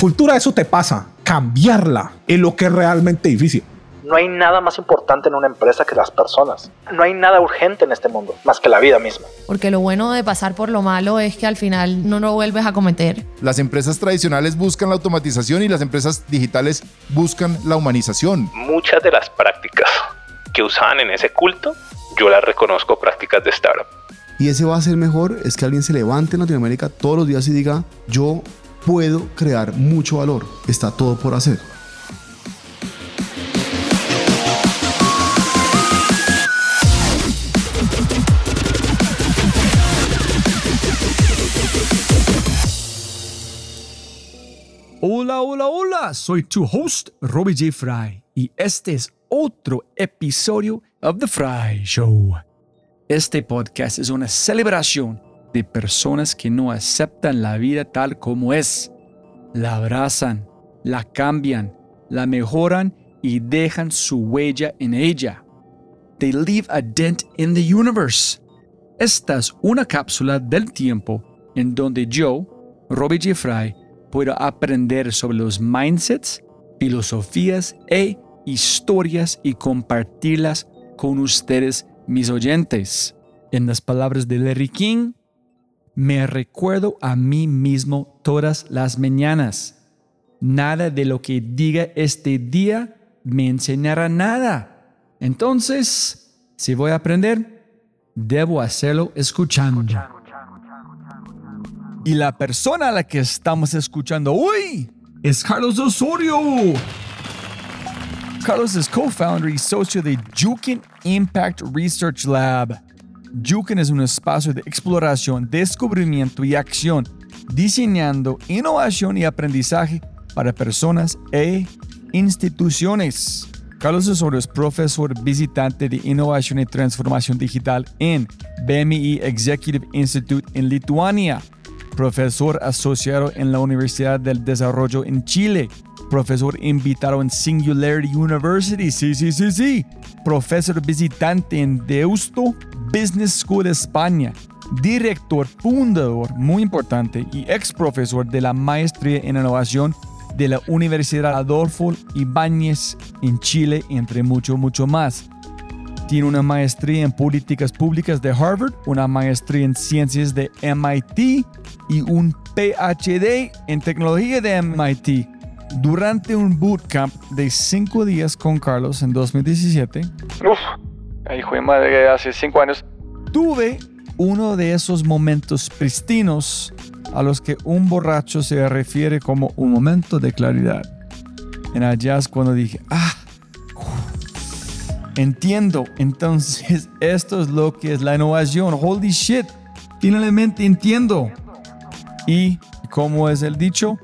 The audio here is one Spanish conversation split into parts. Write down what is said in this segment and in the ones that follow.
Cultura, eso te pasa. Cambiarla es lo que es realmente difícil. No hay nada más importante en una empresa que las personas. No hay nada urgente en este mundo más que la vida misma. Porque lo bueno de pasar por lo malo es que al final no lo vuelves a cometer. Las empresas tradicionales buscan la automatización y las empresas digitales buscan la humanización. Muchas de las prácticas que usaban en ese culto, yo las reconozco prácticas de startup. Y ese va a ser mejor, es que alguien se levante en Latinoamérica todos los días y diga, yo puedo crear mucho valor, está todo por hacer. Hola, hola, hola, soy tu host, Robbie J. Fry, y este es otro episodio of The Fry Show. Este podcast es una celebración de personas que no aceptan la vida tal como es. La abrazan, la cambian, la mejoran y dejan su huella en ella. They leave a dent in the universe. Esta es una cápsula del tiempo en donde yo, Robbie J. Fry, puedo aprender sobre los mindsets, filosofías e historias y compartirlas con ustedes, mis oyentes. En las palabras de Larry King, me recuerdo a mí mismo todas las mañanas. Nada de lo que diga este día me enseñará nada. Entonces, si voy a aprender, debo hacerlo escuchando. Y la persona a la que estamos escuchando hoy es Carlos Osorio. Carlos es co-founder y socio de Jukin Impact Research Lab. Jukin es un espacio de exploración, descubrimiento y acción, diseñando innovación y aprendizaje para personas e instituciones. Carlos Osorio es profesor visitante de Innovación y Transformación Digital en BMI Executive Institute en Lituania profesor asociado en la Universidad del Desarrollo en Chile, profesor invitado en Singularity University, sí, sí, sí, sí, profesor visitante en Deusto Business School España, director fundador, muy importante, y ex profesor de la maestría en innovación de la Universidad Adolfo Ibáñez en Chile, entre mucho, mucho más. Tiene una maestría en políticas públicas de Harvard, una maestría en ciencias de MIT y un PhD en tecnología de MIT. Durante un bootcamp de cinco días con Carlos en 2017, Uf, hijo de madre, hace cinco años. tuve uno de esos momentos pristinos a los que un borracho se refiere como un momento de claridad. En allá es cuando dije, ah, entiendo, entonces esto es lo que es la innovación, holy shit, finalmente entiendo. Y como es el dicho,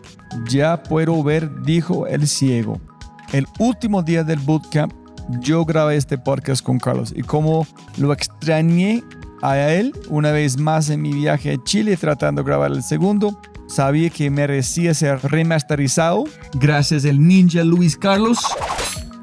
ya puedo ver, dijo el ciego. El último día del bootcamp, yo grabé este podcast con Carlos y como lo extrañé a él una vez más en mi viaje a Chile tratando de grabar el segundo, sabía que merecía ser remasterizado gracias al ninja Luis Carlos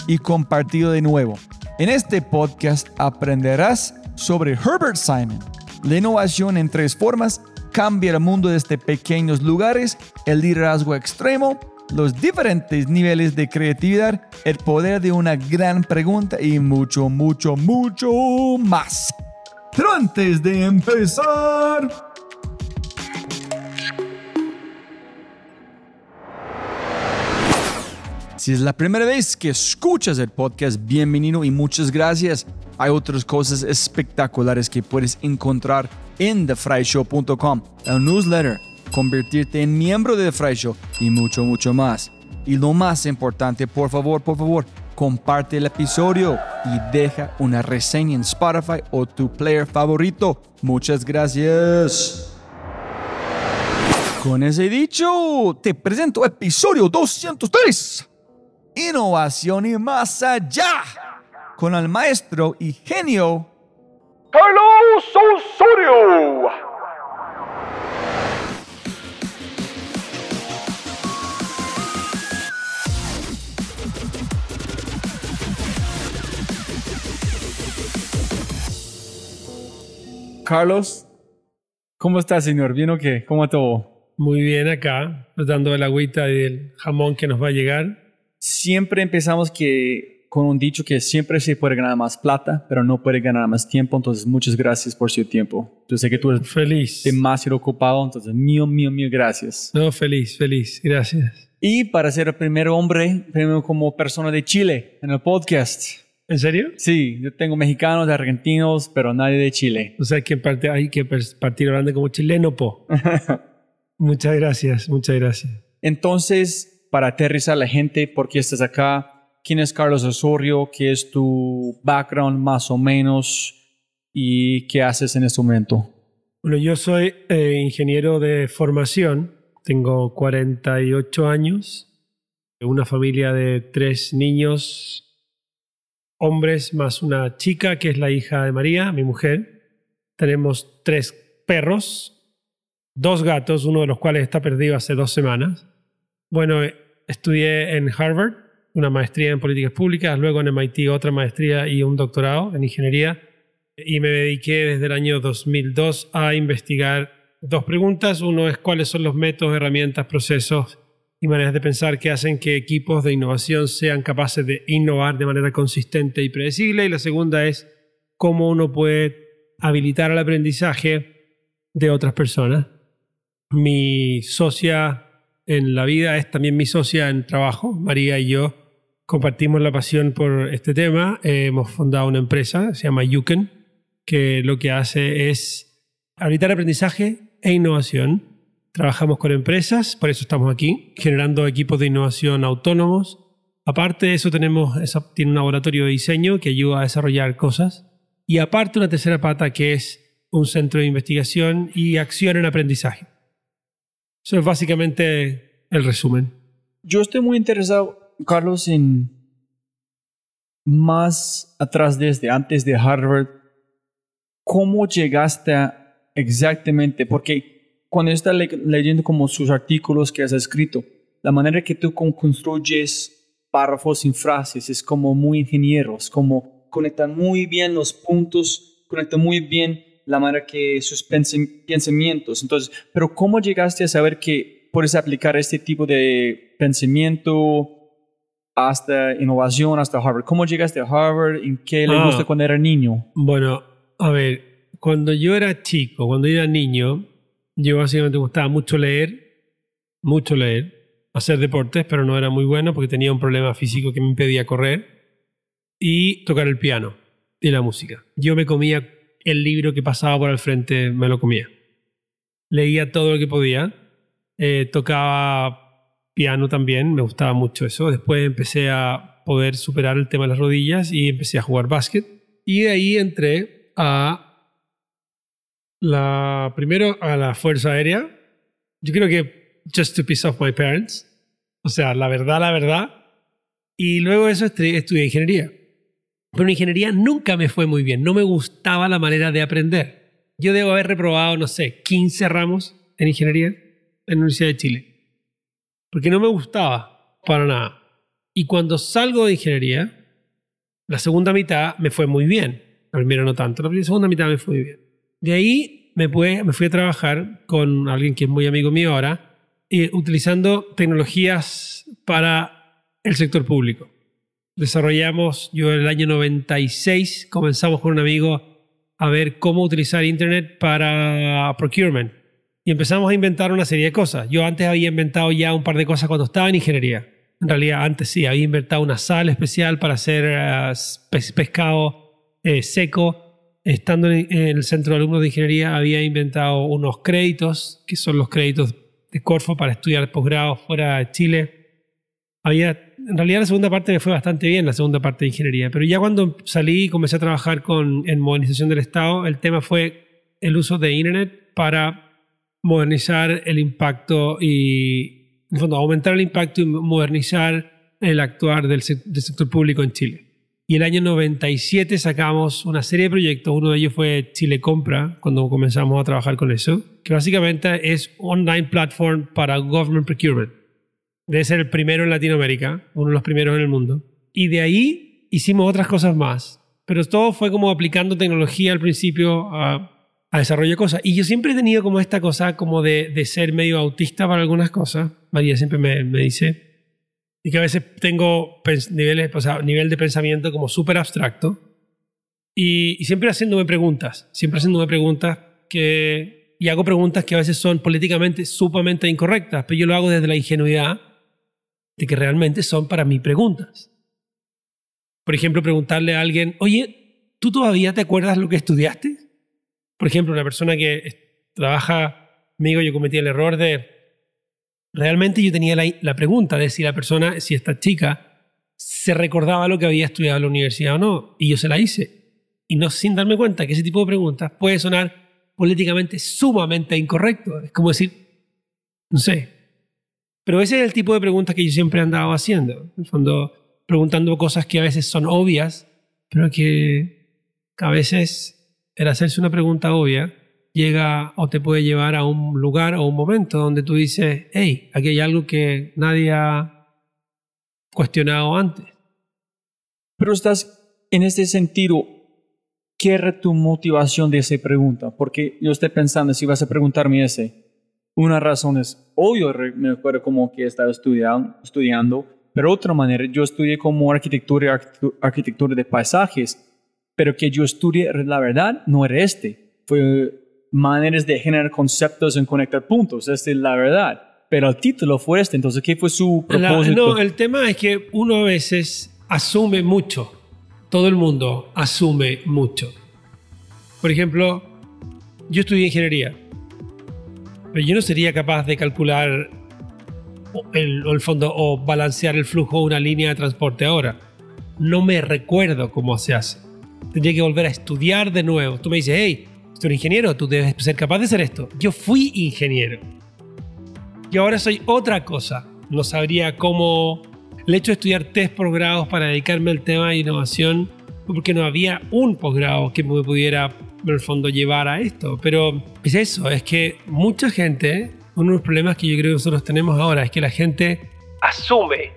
y compartido de nuevo. En este podcast aprenderás sobre Herbert Simon, la innovación en tres formas cambia el mundo desde pequeños lugares, el liderazgo extremo, los diferentes niveles de creatividad, el poder de una gran pregunta y mucho, mucho, mucho más. Pero antes de empezar... Si es la primera vez que escuchas el podcast, bienvenido y muchas gracias. Hay otras cosas espectaculares que puedes encontrar en thefryshow.com, el newsletter, convertirte en miembro de The Fry Show y mucho, mucho más. Y lo más importante, por favor, por favor, comparte el episodio y deja una reseña en Spotify o tu player favorito. Muchas gracias. Con ese dicho, te presento episodio 203. Innovación y más allá. Con el maestro y genio Carlos Osorio. Carlos. ¿Cómo estás, señor? ¿Bien o qué? ¿Cómo todo? Muy bien acá, dando el agüita y el jamón que nos va a llegar. Siempre empezamos que con un dicho que siempre se puede ganar más plata, pero no puede ganar más tiempo. Entonces, muchas gracias por su tiempo. Yo sé que tú eres Feliz. demasiado ocupado, entonces, mío, mío, mío, gracias. No, feliz, feliz. Gracias. Y para ser el primer hombre, primero como persona de Chile en el podcast. ¿En serio? Sí, yo tengo mexicanos, argentinos, pero nadie de Chile. O sea, hay que partir, hay que partir hablando como chileno, po. muchas gracias, muchas gracias. Entonces, para aterrizar a la gente, ¿por qué estás acá? ¿Quién es Carlos Osorio? ¿Qué es tu background más o menos? ¿Y qué haces en este momento? Bueno, yo soy eh, ingeniero de formación, tengo 48 años, una familia de tres niños, hombres más una chica que es la hija de María, mi mujer. Tenemos tres perros, dos gatos, uno de los cuales está perdido hace dos semanas. Bueno, estudié en Harvard, una maestría en políticas públicas, luego en MIT otra maestría y un doctorado en ingeniería y me dediqué desde el año 2002 a investigar dos preguntas. Uno es cuáles son los métodos, herramientas, procesos y maneras de pensar que hacen que equipos de innovación sean capaces de innovar de manera consistente y predecible. Y la segunda es cómo uno puede habilitar el aprendizaje de otras personas. Mi socia en la vida es también mi socia en trabajo, María y yo compartimos la pasión por este tema. Eh, hemos fundado una empresa, se llama Yuken, que lo que hace es habilitar aprendizaje e innovación. Trabajamos con empresas, por eso estamos aquí, generando equipos de innovación autónomos. Aparte de eso, tenemos, esa- tiene un laboratorio de diseño que ayuda a desarrollar cosas. Y aparte, una tercera pata que es un centro de investigación y acción en aprendizaje. Eso es básicamente el resumen. Yo estoy muy interesado, Carlos, en más atrás desde antes de Harvard. ¿Cómo llegaste exactamente? Porque cuando estás le- leyendo como sus artículos que has escrito, la manera que tú con- construyes párrafos sin frases es como muy ingeniero, es como conectan muy bien los puntos, conectan muy bien la manera que sus pensam- pensamientos. Entonces, pero ¿cómo llegaste a saber que puedes aplicar este tipo de pensamiento hasta innovación, hasta Harvard? ¿Cómo llegaste a Harvard? ¿En qué le Ah. gusta cuando era niño? Bueno, a ver, cuando yo era chico, cuando era niño, yo básicamente me gustaba mucho leer, mucho leer, hacer deportes, pero no era muy bueno porque tenía un problema físico que me impedía correr, y tocar el piano y la música. Yo me comía el libro que pasaba por el frente, me lo comía. Leía todo lo que podía, eh, tocaba piano también, me gustaba mucho eso. Después empecé a poder superar el tema de las rodillas y empecé a jugar básquet. Y de ahí entré a la primero a la Fuerza Aérea. Yo creo que just to piss off my parents. O sea, la verdad, la verdad. Y luego eso estu- estudié ingeniería. Pero en ingeniería nunca me fue muy bien. No me gustaba la manera de aprender. Yo debo haber reprobado, no sé, 15 ramos en ingeniería en la Universidad de Chile. Porque no me gustaba para nada. Y cuando salgo de ingeniería, la segunda mitad me fue muy bien. La primera no tanto, la segunda mitad me fue muy bien. De ahí me fui a trabajar con alguien que es muy amigo mío ahora, eh, utilizando tecnologías para el sector público. Desarrollamos, yo en el año 96 comenzamos con un amigo a ver cómo utilizar Internet para procurement. Y empezamos a inventar una serie de cosas. Yo antes había inventado ya un par de cosas cuando estaba en ingeniería. En realidad, antes sí, había inventado una sal especial para hacer pes- pescado eh, seco. Estando en el centro de alumnos de ingeniería, había inventado unos créditos, que son los créditos de Corfo para estudiar posgrado fuera de Chile. Había, en realidad, la segunda parte me fue bastante bien, la segunda parte de ingeniería. Pero ya cuando salí y comencé a trabajar con, en modernización del Estado, el tema fue el uso de Internet para modernizar el impacto y, en fondo, aumentar el impacto y modernizar el actuar del, del sector público en Chile. Y el año 97 sacamos una serie de proyectos, uno de ellos fue Chile Compra, cuando comenzamos a trabajar con eso, que básicamente es online platform para government procurement. Debe ser el primero en Latinoamérica, uno de los primeros en el mundo. Y de ahí hicimos otras cosas más, pero todo fue como aplicando tecnología al principio a, a desarrollo de cosas. Y yo siempre he tenido como esta cosa como de, de ser medio autista para algunas cosas. María siempre me, me dice. Y que a veces tengo niveles, o sea, nivel de pensamiento como súper abstracto. Y, y siempre haciéndome preguntas. Siempre haciéndome preguntas que... Y hago preguntas que a veces son políticamente sumamente incorrectas. Pero yo lo hago desde la ingenuidad de que realmente son para mí preguntas. Por ejemplo, preguntarle a alguien, oye, ¿tú todavía te acuerdas lo que estudiaste? Por ejemplo, una persona que trabaja conmigo, yo cometí el error de... Realmente yo tenía la, la pregunta de si la persona, si esta chica, se recordaba lo que había estudiado en la universidad o no. Y yo se la hice. Y no sin darme cuenta que ese tipo de preguntas puede sonar políticamente sumamente incorrecto. Es como decir, no sé. Pero ese es el tipo de preguntas que yo siempre he andado haciendo. En el fondo, preguntando cosas que a veces son obvias, pero que a veces el hacerse una pregunta obvia llega o te puede llevar a un lugar o un momento donde tú dices, hey, aquí hay algo que nadie ha cuestionado antes. Pero estás en este sentido, ¿qué era tu motivación de esa pregunta? Porque yo estoy pensando, si vas a preguntarme ese, una razón es, obvio, me acuerdo como que estaba estudiando, estudiando, pero otra manera, yo estudié como arquitectura y arquitectu- arquitectura de paisajes, pero que yo estudié, la verdad, no era este. Fue maneras de generar conceptos en conectar puntos, esta es la verdad. Pero el título fue este, entonces, ¿qué fue su La- propósito? no, el tema es que uno a veces asume mucho. Todo el mundo asume mucho. Por ejemplo, yo estudié ingeniería, pero yo no sería capaz de calcular el, fondo o balancear el flujo de una línea de transporte ahora. No me recuerdo cómo se hace. Tendría que volver a estudiar de nuevo. Tú me dices, hey, tú eres ingeniero, tú debes ser capaz de hacer esto. Yo fui ingeniero y ahora soy otra cosa. No sabría cómo... El hecho de estudiar tres posgrados para dedicarme al tema de innovación porque no había un posgrado que me pudiera, en el fondo, llevar a esto. Pero es eso, es que mucha gente, uno de los problemas que yo creo que nosotros tenemos ahora es que la gente asume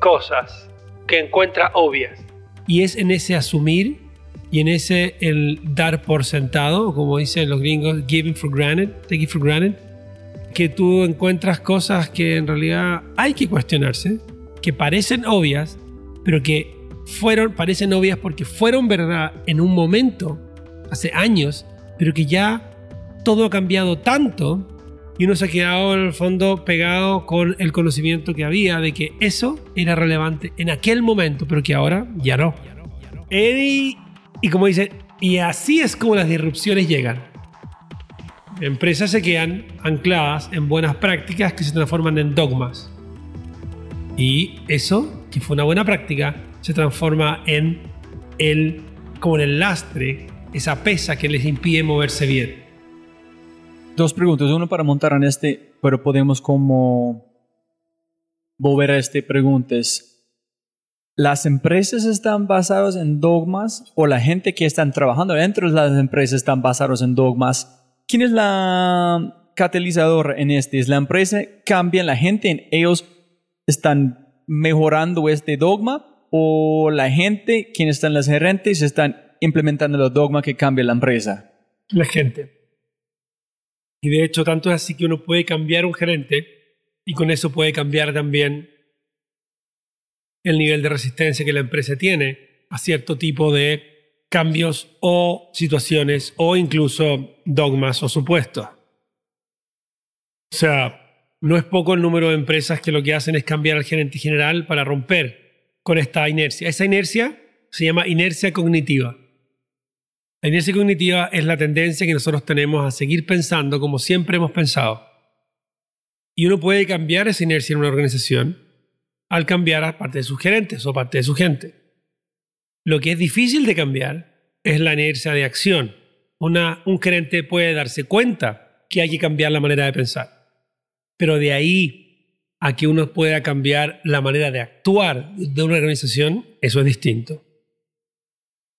cosas que encuentra obvias. Y es en ese asumir y en ese el dar por sentado, como dicen los gringos, giving for granted, taking for granted, que tú encuentras cosas que en realidad hay que cuestionarse, que parecen obvias, pero que fueron, parecen obvias porque fueron verdad en un momento, hace años, pero que ya todo ha cambiado tanto y uno se ha quedado en el fondo pegado con el conocimiento que había de que eso era relevante en aquel momento, pero que ahora ya no. Y, como dice, y así es como las disrupciones llegan. Empresas se quedan ancladas en buenas prácticas que se transforman en dogmas. Y eso, que fue una buena práctica, se transforma en el, como en el lastre, esa pesa que les impide moverse bien. Dos preguntas, uno para montar en este, pero podemos como volver a este preguntas. ¿Las empresas están basadas en dogmas o la gente que están trabajando dentro de las empresas están basados en dogmas? ¿Quién es la catalizadora en este? ¿Es la empresa? ¿Cambian la gente? ¿En ellos están mejorando este dogma? ¿O la gente, quienes están las gerentes, están implementando los dogmas que cambia la empresa? La gente. Y de hecho, tanto es así que uno puede cambiar un gerente y con eso puede cambiar también el nivel de resistencia que la empresa tiene a cierto tipo de cambios o situaciones o incluso dogmas o supuestos. O sea, no es poco el número de empresas que lo que hacen es cambiar al gerente general para romper con esta inercia. Esa inercia se llama inercia cognitiva. La inercia cognitiva es la tendencia que nosotros tenemos a seguir pensando como siempre hemos pensado. Y uno puede cambiar esa inercia en una organización al cambiar a parte de sus gerentes o parte de su gente. Lo que es difícil de cambiar es la inercia de acción. Una, un gerente puede darse cuenta que hay que cambiar la manera de pensar. Pero de ahí a que uno pueda cambiar la manera de actuar de una organización, eso es distinto.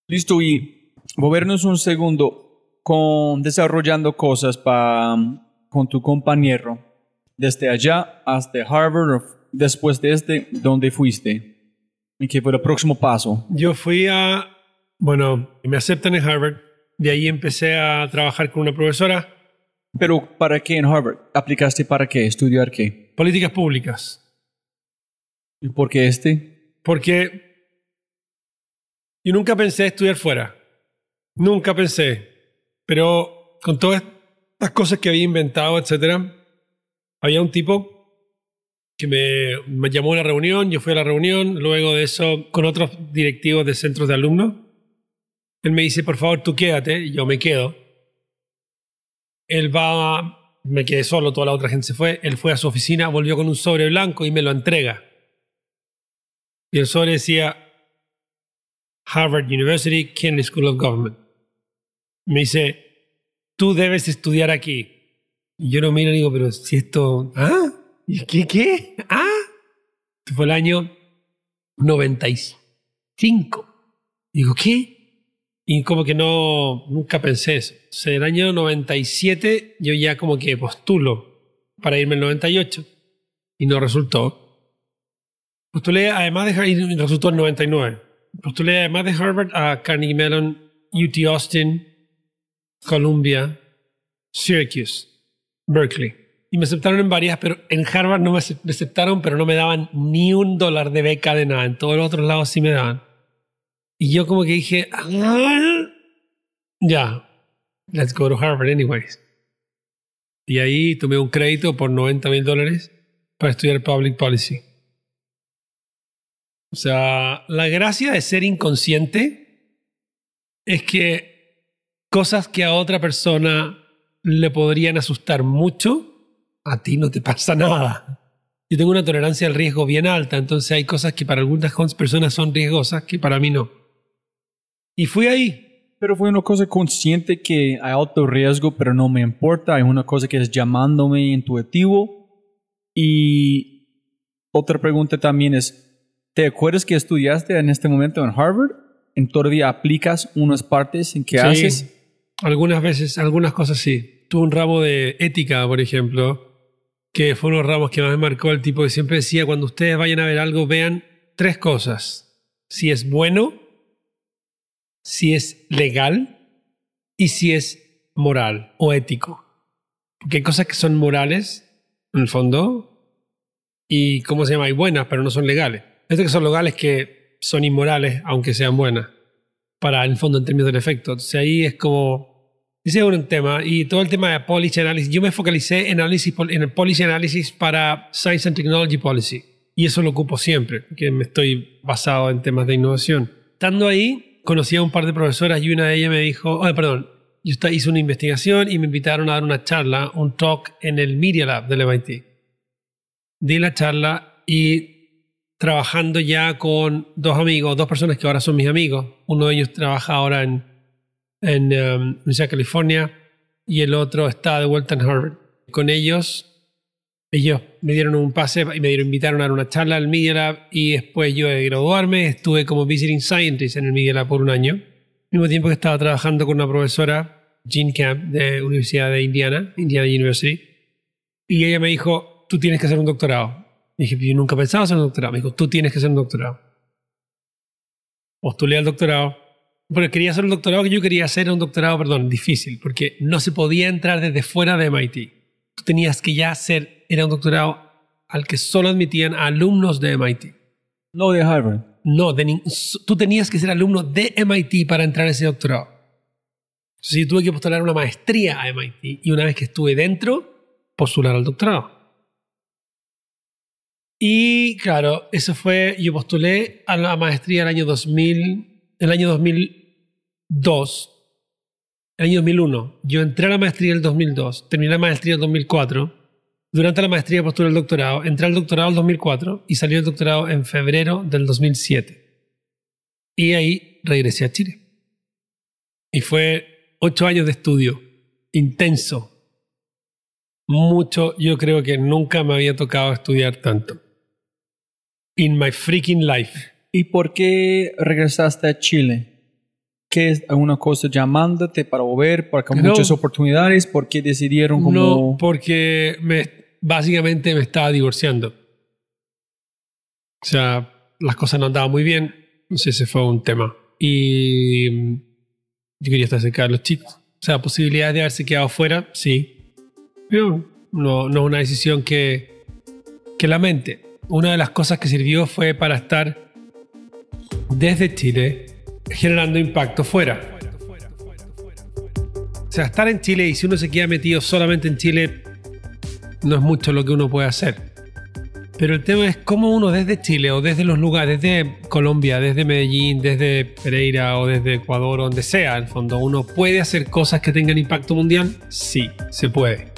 Listo, y volvernos un segundo con desarrollando cosas con tu compañero desde allá hasta Harvard después de este, ¿dónde fuiste? ¿Y qué fue el próximo paso? Yo fui a, bueno, me aceptan en Harvard, De ahí empecé a trabajar con una profesora, Pero ¿para qué en Harvard? ¿Aplicaste para qué? ¿Estudiar qué? políticas públicas. ¿Y por qué este? Porque yo nunca pensé estudiar fuera. Nunca pensé. Pero con todas estas cosas que había inventado, etcétera, había un tipo que me, llamó a la reunión, yo fui a la reunión, luego de eso con otros directivos de centros de alumnos. Él me dice, por favor, tú quédate, yo me quedo. Él va, me quedé solo, toda la otra gente se fue, él fue a su oficina, volvió con un sobre blanco y me lo entrega. Y el sobre decía Harvard University, Kennedy School of Government. Me dice, tú debes estudiar aquí. Y yo lo miro y digo, pero si esto... ¿Ah? ¿Y qué? ¿Qué? ¿Ah? Esto fue el año 95. Digo, ¿qué? Y como que no, nunca pensé eso. O sea, el año 97 yo ya como que postulo para irme el 98 y no resultó. Postulé además de Harvard, y resultó el 99. Postulé además de Harvard a Carnegie Mellon, UT Austin, Columbia, Syracuse, Berkeley. Y me aceptaron en varias, pero en Harvard no me acep- me aceptaron, pero no me daban ni un dólar de beca de nada. En todos los otros lados sí me daban. Y yo como que dije, "Ah, ya, let's go to Harvard anyways. Y ahí tomé un crédito por 90 mil dólares para estudiar Public Policy. O sea, la gracia de ser inconsciente es que cosas que a otra persona le podrían asustar mucho, a ti no te pasa nada. Yo tengo una tolerancia al riesgo bien alta, entonces hay cosas que para algunas personas son riesgosas que para mí no. Y fui ahí. Pero fue una cosa consciente que hay alto riesgo, pero no me importa. Hay una cosa que es llamándome intuitivo. Y otra pregunta también es, ¿te acuerdas que estudiaste en este momento en Harvard? ¿En todavía aplicas unas partes en que Sí. haces? Algunas veces, algunas cosas sí. Tuve un ramo de ética, por ejemplo, que fue uno de los ramos que más me marcó el tipo que siempre decía, cuando ustedes vayan a ver algo, vean tres cosas. Si es bueno, si es legal y si es moral o ético. Porque hay cosas que son morales, en el fondo, y, ¿cómo se llama? Hay buenas, pero no son legales. Estas que son legales que son inmorales, aunque sean buenas para el fondo en términos del efecto. Entonces ahí es como, ese es un tema. Y todo el tema de policy analysis, yo me focalicé en, análisis, en el policy analysis para Science and Technology Policy. Y eso lo ocupo siempre, que me estoy basado en temas de innovación. Estando ahí, conocí a un par de profesoras y una de ellas me dijo, ah, perdón, yo hice una investigación y me invitaron a dar una charla, un talk en el Media Lab del MIT. Di la charla y trabajando ya con dos amigos, dos personas que ahora son mis amigos. Uno de ellos trabaja ahora en, en um, Universidad de California y el otro está de vuelta en Harvard. Con ellos, ellos me dieron un pase y me dieron, invitaron a dar una charla al Media Lab y después yo de graduarme estuve como Visiting Scientist en el Media Lab por un año. Al mismo tiempo que estaba trabajando con una profesora, Jean Camp, de Universidad de Indiana, Indiana University. Y ella me dijo, tú tienes que hacer un doctorado. Y dije, yo nunca pensaba hacer un doctorado. Me dijo, tú tienes que hacer un doctorado. Postulé al doctorado. Pero quería hacer un doctorado que yo quería hacer, era un doctorado, perdón, difícil, porque no se podía entrar desde fuera de MIT. Tú tenías que ya hacer, era un doctorado al que solo admitían a alumnos de MIT. No de Harvard. No, de tú tenías que ser alumno de MIT para entrar a ese doctorado. Entonces yo tuve que postular una maestría a MIT y una vez que estuve dentro, postular al doctorado. Y claro, eso fue, yo postulé a la maestría el año 2000, el año 2002, el año 2001. Yo entré a la maestría en el 2002, terminé la maestría en el 2004. Durante la maestría postulé al doctorado, entré al doctorado en el 2004 y salí del doctorado en febrero del 2007. Y ahí regresé a Chile. Y fue ocho años de estudio, intenso. Mucho, yo creo que nunca me había tocado estudiar tanto. In my freaking life. ¿Y por qué regresaste a Chile? ¿Qué es alguna cosa llamándote para volver? Porque hay No. muchas oportunidades. ¿Por qué decidieron como... No, porque me, básicamente me estaba divorciando. O sea, las cosas no andaban muy bien. Entonces ese fue un tema. Y mm, yo quería estar cerca de los chicos. O sea, posibilidades de haberse quedado fuera, sí. Pero no, no es una decisión que, que lamente. Una de las cosas que sirvió fue para estar desde Chile generando impacto fuera. O sea, estar en Chile y si uno se queda metido solamente en Chile, no es mucho lo que uno puede hacer. Pero el tema es cómo uno desde Chile o desde los lugares, desde Colombia, desde Medellín, desde Pereira o desde Ecuador donde sea, en el fondo, uno puede hacer cosas que tengan impacto mundial. Sí, se puede.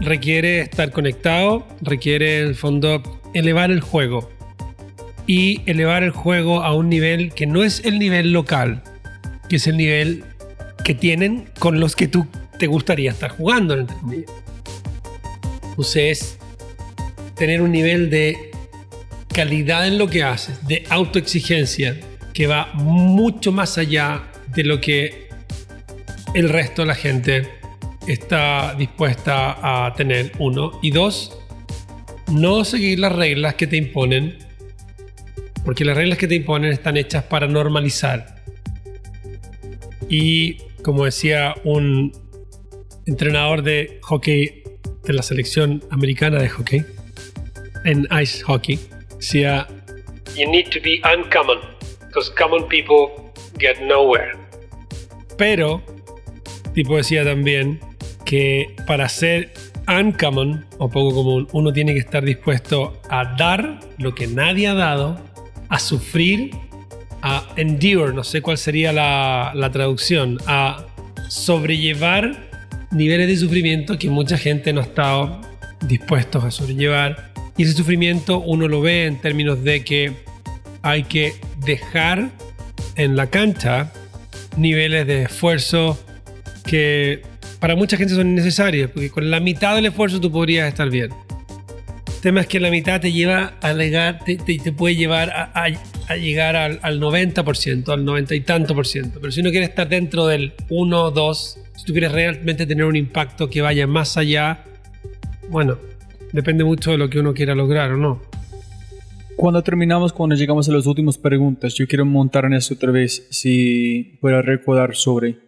Requiere estar conectado, requiere en el fondo elevar el juego y elevar el juego a un nivel que no es el nivel local, que es el nivel que tienen con los que tú te gustaría estar jugando, entre comillas. Entonces, tener un nivel de calidad en lo que haces, de autoexigencia, que va mucho más allá de lo que el resto de la gente está dispuesta a tener, uno. Y dos, no seguir las reglas que te imponen, porque las reglas que te imponen están hechas para normalizar. Y como decía un entrenador de hockey de la selección americana de hockey, en ice hockey, decía, You need to be uncommon, because common people get nowhere. Pero, tipo decía también que para ser uncommon o poco común, uno tiene que estar dispuesto a dar lo que nadie ha dado, a sufrir, a endure, no sé cuál sería la, traducción, a sobrellevar niveles de sufrimiento que mucha gente no ha estado dispuestos a sobrellevar. Y ese sufrimiento uno lo ve en términos de que hay que dejar en la cancha niveles de esfuerzo que para mucha gente son innecesarios, porque con la mitad del esfuerzo tú podrías estar bien. Tema es que la mitad te lleva a llegar, te, te- te puede llevar a, a- a llegar al, al 90%, al 90 y tanto por ciento. Pero si uno quiere estar dentro del 1, 2, si tú quieres realmente tener un impacto que vaya más allá, bueno, depende mucho de lo que uno quiera lograr o no. Cuando terminamos, cuando llegamos a las últimas preguntas, yo quiero montar en esto otra vez, si puedo recordar sobre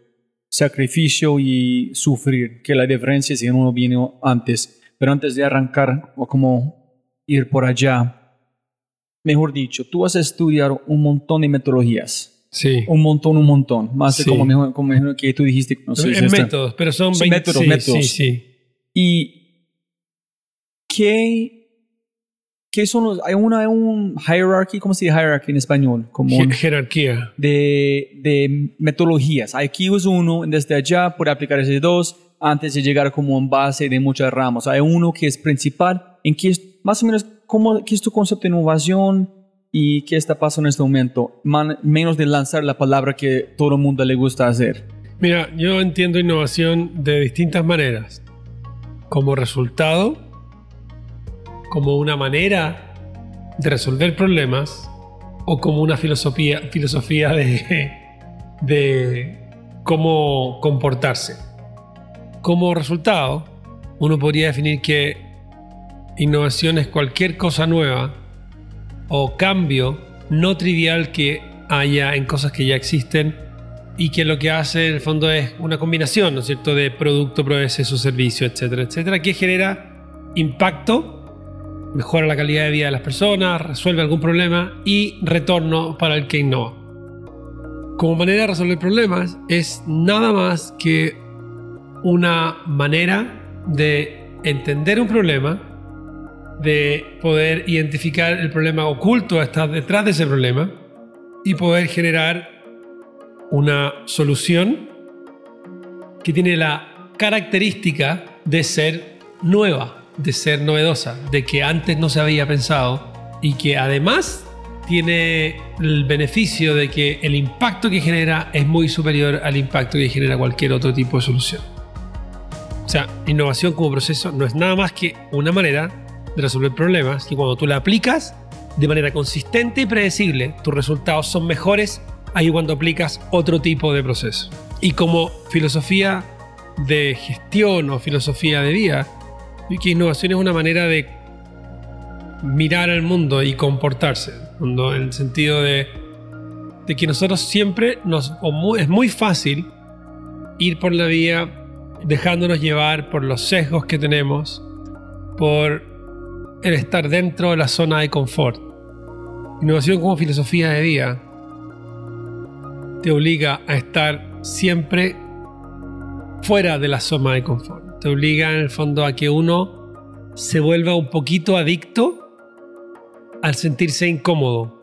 sacrificio y sufrir, que la diferencia es si uno vino antes. Pero antes de arrancar, o como ir por allá, mejor dicho, tú vas a estudiar un montón de metodologías. Sí. Un montón, un montón. Más de Sí. como, mejor, como mejor que tú dijiste. No sé en está- métodos, pero son Son 20 métodos, sí, métodos. Sí, sí. ¿Y qué, qué son los...? Hay una, hay un hierarchy, ¿cómo se dice hierarchy en español? Como un- jerarquía. de, de metodologías. Aquí es uno, desde allá puede aplicar ese dos, antes de llegar como en base de muchas ramas. Hay uno que es principal, en que es más o menos, ¿cómo, ¿qué es tu concepto de innovación y qué está pasando en este momento? Man- menos de lanzar la palabra que todo el mundo le gusta hacer. Mira, yo entiendo innovación de distintas maneras. Como resultado, como una manera de resolver problemas o como una filosofía, filosofía de, de cómo comportarse. Como resultado, uno podría definir que innovación es cualquier cosa nueva o cambio no trivial que haya en cosas que ya existen y que lo que hace en el fondo es una combinación, ¿no es cierto?, de producto, proceso, servicio, etcétera, etcétera, que genera impacto, mejora la calidad de vida de las personas, resuelve algún problema y retorno para el que innova. Como manera de resolver problemas es nada más que una manera de entender un problema, de poder identificar el problema oculto está detrás de ese problema y poder generar una solución que tiene la característica de ser nueva, de ser novedosa, de que antes no se había pensado y que además tiene el beneficio de que el impacto que genera es muy superior al impacto que genera cualquier otro tipo de solución. O sea, innovación como proceso no es nada más que una manera de resolver problemas que cuando tú la aplicas de manera consistente y predecible, tus resultados son mejores ahí cuando aplicas otro tipo de proceso. Y como filosofía de gestión o filosofía de vida, y que innovación es una manera de mirar al mundo y comportarse, en el sentido de que nosotros siempre es muy fácil ir por la vía dejándonos llevar por los sesgos que tenemos, por el estar dentro de la zona de confort. Innovación como filosofía de vida te obliga a estar siempre fuera de la zona de confort. Te obliga en el fondo a que uno se vuelva un poquito adicto al sentirse incómodo,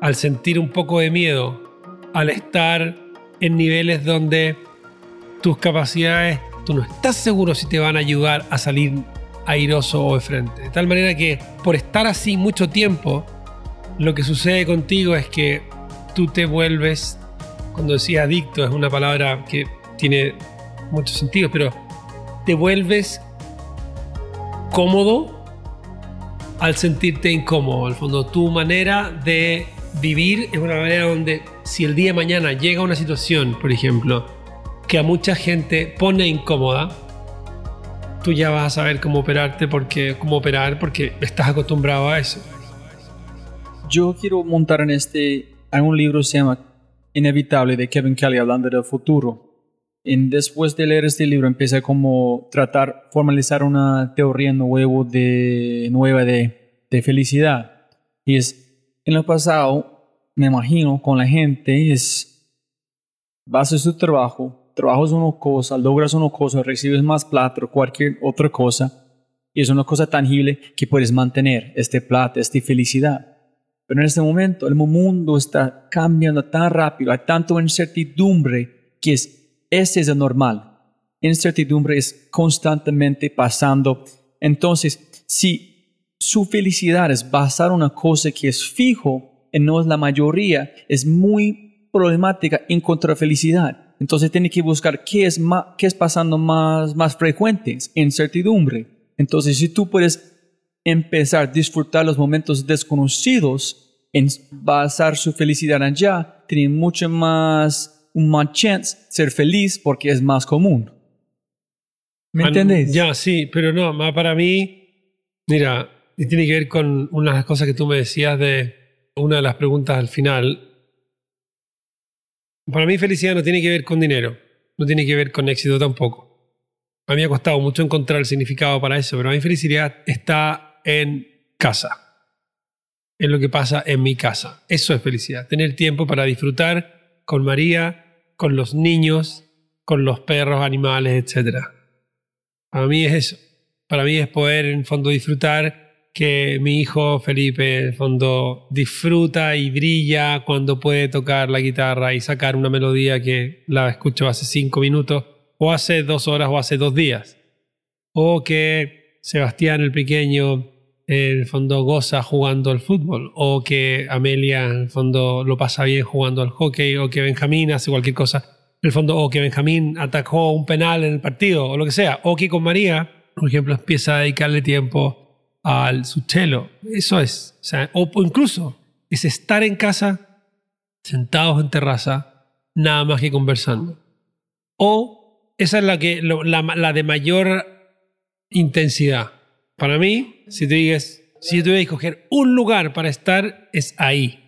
al sentir un poco de miedo, al estar en niveles donde tus capacidades, tú no estás seguro si te van a ayudar a salir airoso o de frente. De tal manera que por estar así mucho tiempo, lo que sucede contigo es que tú te vuelves, cuando decía adicto, es una palabra que tiene mucho sentido, pero te vuelves cómodo al sentirte incómodo. Al fondo, tu manera de vivir es una manera donde si el día de mañana llega una situación, por ejemplo, que a mucha gente pone incómoda, tú ya vas a saber cómo operarte porque cómo operar porque estás acostumbrado a eso. Yo quiero montar en este, hay un libro que se llama Inevitable de Kevin Kelly hablando del futuro. Y después de leer este libro empieza como tratar, formalizar una teoría nueva de, nueva de, de felicidad. Y es, en el pasado, me imagino, con la gente es, vas a tu trabajo, trabajas una cosa, logras una cosa, recibes más plata o cualquier otra cosa, y es una cosa tangible que puedes mantener, este plata, esta felicidad. Pero en este momento el mundo está cambiando tan rápido, hay tanto incertidumbre que es, ese es el normal. Incertidumbre es constantemente pasando. Entonces, si su felicidad es basar una cosa que es fijo y no es la mayoría, es muy problemática encontrar felicidad. Entonces tiene que buscar qué es, más, qué es pasando más, más frecuente, incertidumbre. Entonces, si tú puedes empezar a disfrutar los momentos desconocidos, en basar su felicidad allá, tiene mucho más, más chance ser feliz porque es más común. ¿Me entiendes? Ya, sí, pero no, más para mí, mira, y tiene que ver con una de las cosas que tú me decías de una de las preguntas al final. Para mí felicidad no tiene que ver con dinero, no tiene que ver con éxito tampoco. A mí me ha costado mucho encontrar el significado para eso, pero mí felicidad está en casa, en lo que pasa en mi casa. Eso es felicidad, tener tiempo para disfrutar con María, con los niños, con los perros, animales, etc. Para mí es eso. Para mí es poder en fondo disfrutar que mi hijo Felipe en el fondo disfruta y brilla cuando puede tocar la guitarra y sacar una melodía que la escucho hace cinco minutos o hace dos horas o hace dos días. O que Sebastián el pequeño en el fondo goza jugando al fútbol. O que Amelia en el fondo lo pasa bien jugando al hockey. O que Benjamín hace cualquier cosa. En el fondo o que Benjamín atacó un penal en el partido o lo que sea. O que con María por ejemplo empieza a dedicarle tiempo al su cello eso es o, sea, o incluso es estar en casa sentados en terraza nada más que conversando o esa es la que la, la de mayor intensidad para mí, si te digas, si yo tuviera que escoger un lugar para estar, es ahí.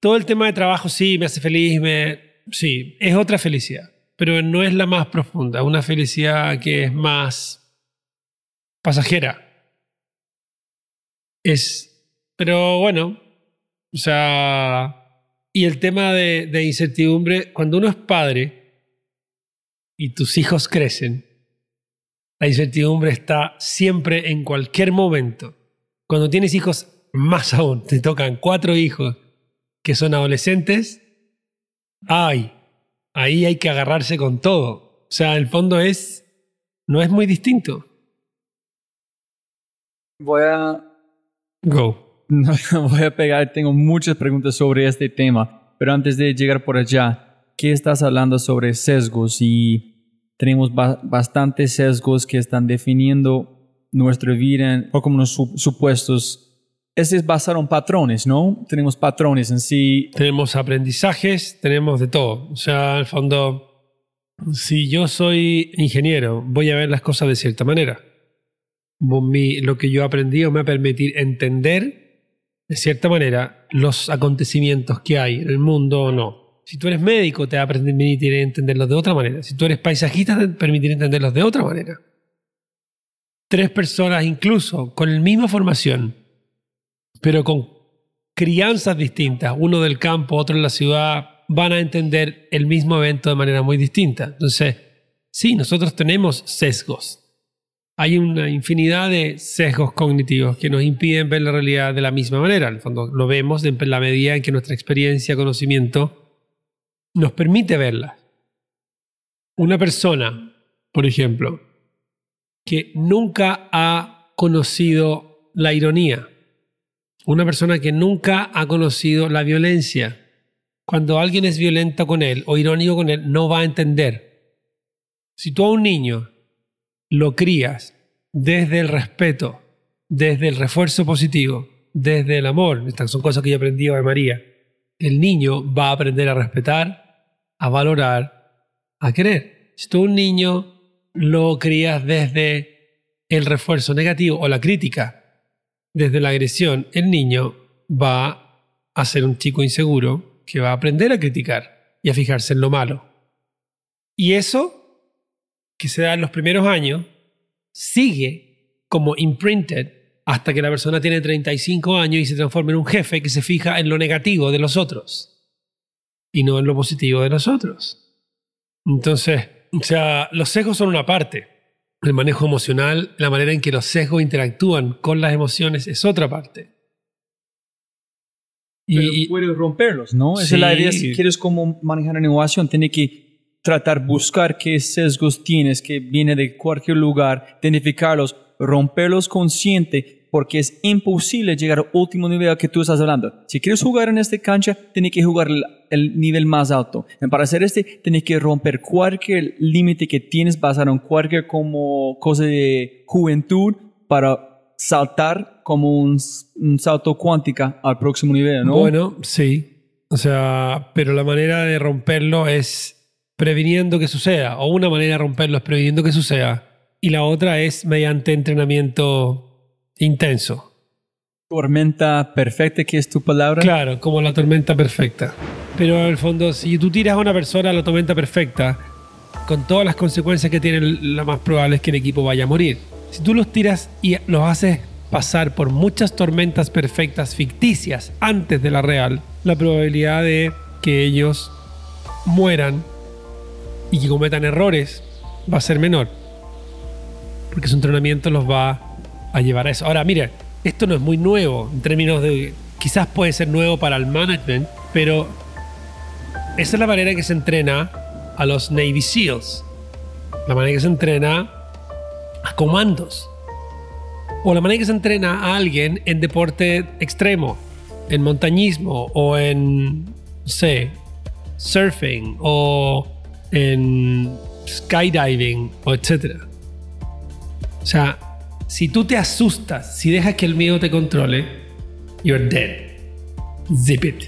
Todo el tema de trabajo sí me hace feliz, me, sí, es otra felicidad, pero no es la más profunda, una felicidad que es más pasajera. Es, pero bueno, o sea, y el tema de, incertidumbre, cuando uno es padre y tus hijos crecen, la incertidumbre está siempre en cualquier momento. Cuando tienes hijos, más aún, te tocan cuatro hijos que son adolescentes, ay, ahí hay que agarrarse con todo. O sea, el fondo es, no es muy distinto. Voy a Go. No, voy a pegar, tengo muchas preguntas sobre este tema, pero antes de llegar por allá, ¿qué estás hablando sobre sesgos? Y tenemos ba bastantes sesgos que están definiendo nuestra vida en, o como unos su supuestos. Ese es basado en patrones, ¿no? Tenemos patrones en sí. Tenemos aprendizajes, tenemos de todo. O sea, al fondo, si yo soy ingeniero, voy a ver las cosas de cierta manera. Lo que yo he aprendido me va a permitir entender de cierta manera, los acontecimientos que hay en el mundo o no. Si tú eres médico, te va a permitir entenderlos de otra manera. Si tú eres paisajista, te va a permitir entenderlos de otra manera. Tres personas incluso con la misma formación, pero con crianzas distintas, uno del campo, otro en la ciudad, van a entender el mismo evento de manera muy distinta. Entonces, sí, nosotros tenemos sesgos. Hay una infinidad de sesgos cognitivos que nos impiden ver la realidad de la misma manera. En el fondo, lo vemos en la medida en que nuestra experiencia, conocimiento, nos permite verla. Una persona, por ejemplo, que nunca ha conocido la ironía, una persona que nunca ha conocido la violencia, cuando alguien es violento con él o irónico con él, no va a entender. Si tú a un niño lo crías desde el respeto, desde el refuerzo positivo, desde el amor, estas son cosas que yo aprendí de María, el niño va a aprender a respetar, a valorar, a querer. Si tú un niño lo crías desde el refuerzo negativo o la crítica, desde la agresión, el niño va a ser un chico inseguro que va a aprender a criticar y a fijarse en lo malo. Y eso, que se da en los primeros años, sigue como imprinted hasta que la persona tiene 35 años y se transforma en un jefe que se fija en lo negativo de los otros y no en lo positivo de los otros. Entonces, o sea, los sesgos son una parte. El manejo emocional, la manera en que los sesgos interactúan con las emociones es otra parte. Y, puedes romperlos, ¿no? Esa es la idea. Si quieres como manejar una innovación, tienes que tratar buscar qué sesgos tienes que viene de cualquier lugar, identificarlos, romperlos consciente, porque es imposible llegar al último nivel que tú estás hablando. Si quieres jugar en esta cancha, tienes que jugar el, nivel más alto. Y para hacer este, tienes que romper cualquier límite que tienes basado en cualquier como cosa de juventud para saltar como un, salto cuántica al próximo nivel, ¿no? Bueno, sí. O sea, pero la manera de romperlo es previniendo que suceda, o una manera de romperlo es previniendo que suceda, y la otra es mediante entrenamiento intenso. Tormenta perfecta, que es tu palabra. Claro, como la tormenta perfecta. Pero en el fondo, si tú tiras a una persona a la tormenta perfecta, con todas las consecuencias que tiene, lo más probable es que el equipo vaya a morir. Si tú los tiras y los haces pasar por muchas tormentas perfectas ficticias antes de la real, la probabilidad de que ellos mueran y que cometan errores va a ser menor. Porque su entrenamiento los va a llevar a eso. Ahora, mire, esto no es muy nuevo en términos de... Quizás puede ser nuevo para el management, pero esa es la manera que se entrena a los Navy SEALs. La manera que se entrena a comandos. O la manera que se entrena a alguien en deporte extremo, en montañismo o en, no sé, surfing o en skydiving o etcétera. O sea, si tú te asustas, si dejas que el miedo te controle, you're dead. Zip it.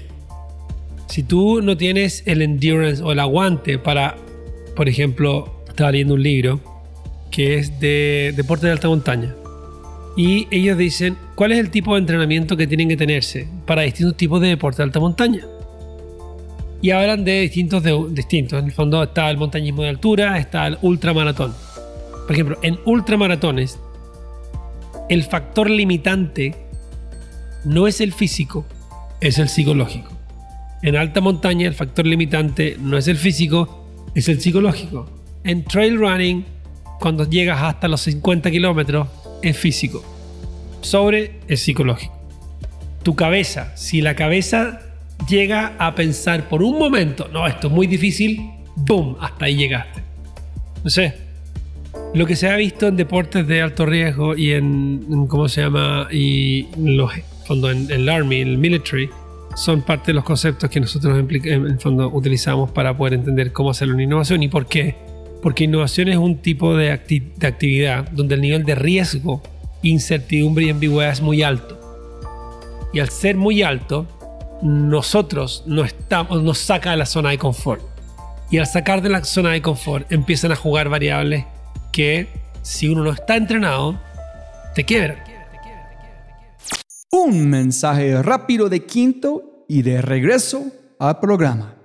Si tú no tienes el endurance o el aguante para, por ejemplo, estaba leyendo un libro que es de deporte de alta montaña. Y ellos dicen cuál es el tipo de entrenamiento que tienen que tenerse para distintos tipos de deporte de alta montaña. Y hablan de distintos, de, distintos. En el fondo está el montañismo de altura, está el ultramaratón. Por ejemplo, en ultramaratones, el factor limitante no es el físico, es el psicológico. En alta montaña, el factor limitante no es el físico, es el psicológico. En trail running, cuando llegas hasta los 50 kilómetros es físico, sobre es psicológico. Tu cabeza, si la cabeza llega a pensar por un momento, no, esto es muy difícil, ¡boom! Hasta ahí llegaste. No sé. Lo que se ha visto en deportes de alto riesgo y en, ¿cómo se llama? Y los, fondo, en, el Army, en el military, son parte de los conceptos que nosotros en el fondo utilizamos para poder entender cómo hacer una innovación y por qué porque innovación es un tipo de, actividad donde el nivel de riesgo, incertidumbre y ambigüedad es muy alto. Y al ser muy alto, nosotros no estamos, nos saca de la zona de confort. Y al sacar de la zona de confort empiezan a jugar variables que si uno no está entrenado, te quiebran. Un mensaje rápido de quinto y de regreso al programa.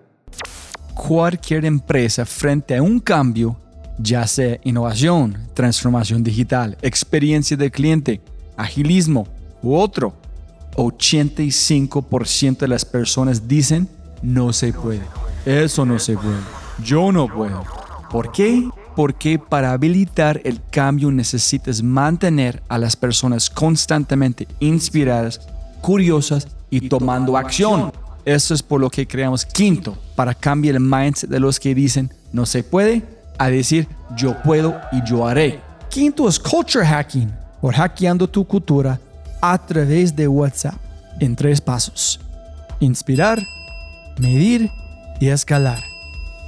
Cualquier empresa frente a un cambio, ya sea innovación, transformación digital, experiencia del cliente, agilismo u otro, 85% de las personas dicen no se puede. Eso no se puede. Yo no puedo. ¿Por qué? Porque para habilitar el cambio necesitas mantener a las personas constantemente inspiradas, curiosas y tomando acción. Eso es por lo que creamos quinto, para cambiar el mindset de los que dicen no se puede a decir yo puedo y yo haré. Quinto es culture hacking, por hackeando tu cultura a través de WhatsApp en tres pasos. Inspirar, medir y escalar.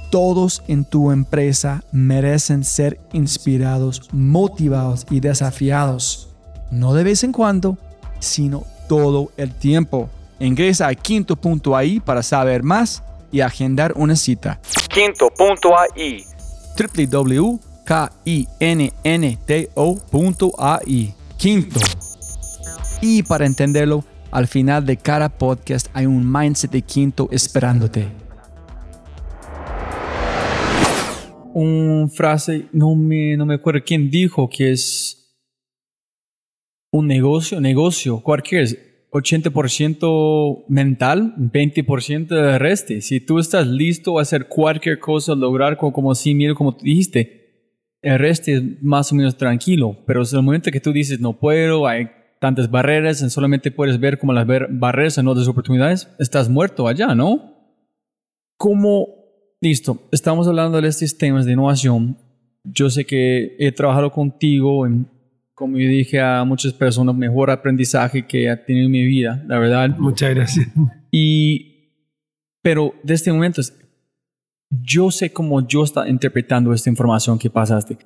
Todos en tu empresa merecen ser inspirados, motivados y desafiados. No de vez en cuando, sino todo el tiempo. Ingresa a quinto.ai para saber más y agendar una cita. Www.kinnto.ai Quinto. Y para entenderlo, al final de cada podcast hay un mindset de quinto esperándote. Una frase, no me, no me acuerdo quién dijo que es un negocio, negocio, cualquier 80% mental, 20% de resto. Si tú estás listo a hacer cualquier cosa, lograr como, como miedo, como tú dijiste, el resto es más o menos tranquilo. Pero es el momento que tú dices, no puedo, hay tantas barreras, solamente puedes ver como las barreras en otras oportunidades, estás muerto allá, ¿no? Como, listo, estamos hablando de estos temas de innovación. Yo sé que he trabajado contigo en como yo dije a muchas personas, mejor aprendizaje que ha tenido en mi vida, la verdad. Muchas gracias. Y, pero de este momento, yo sé cómo yo está interpretando esta información que pasaste,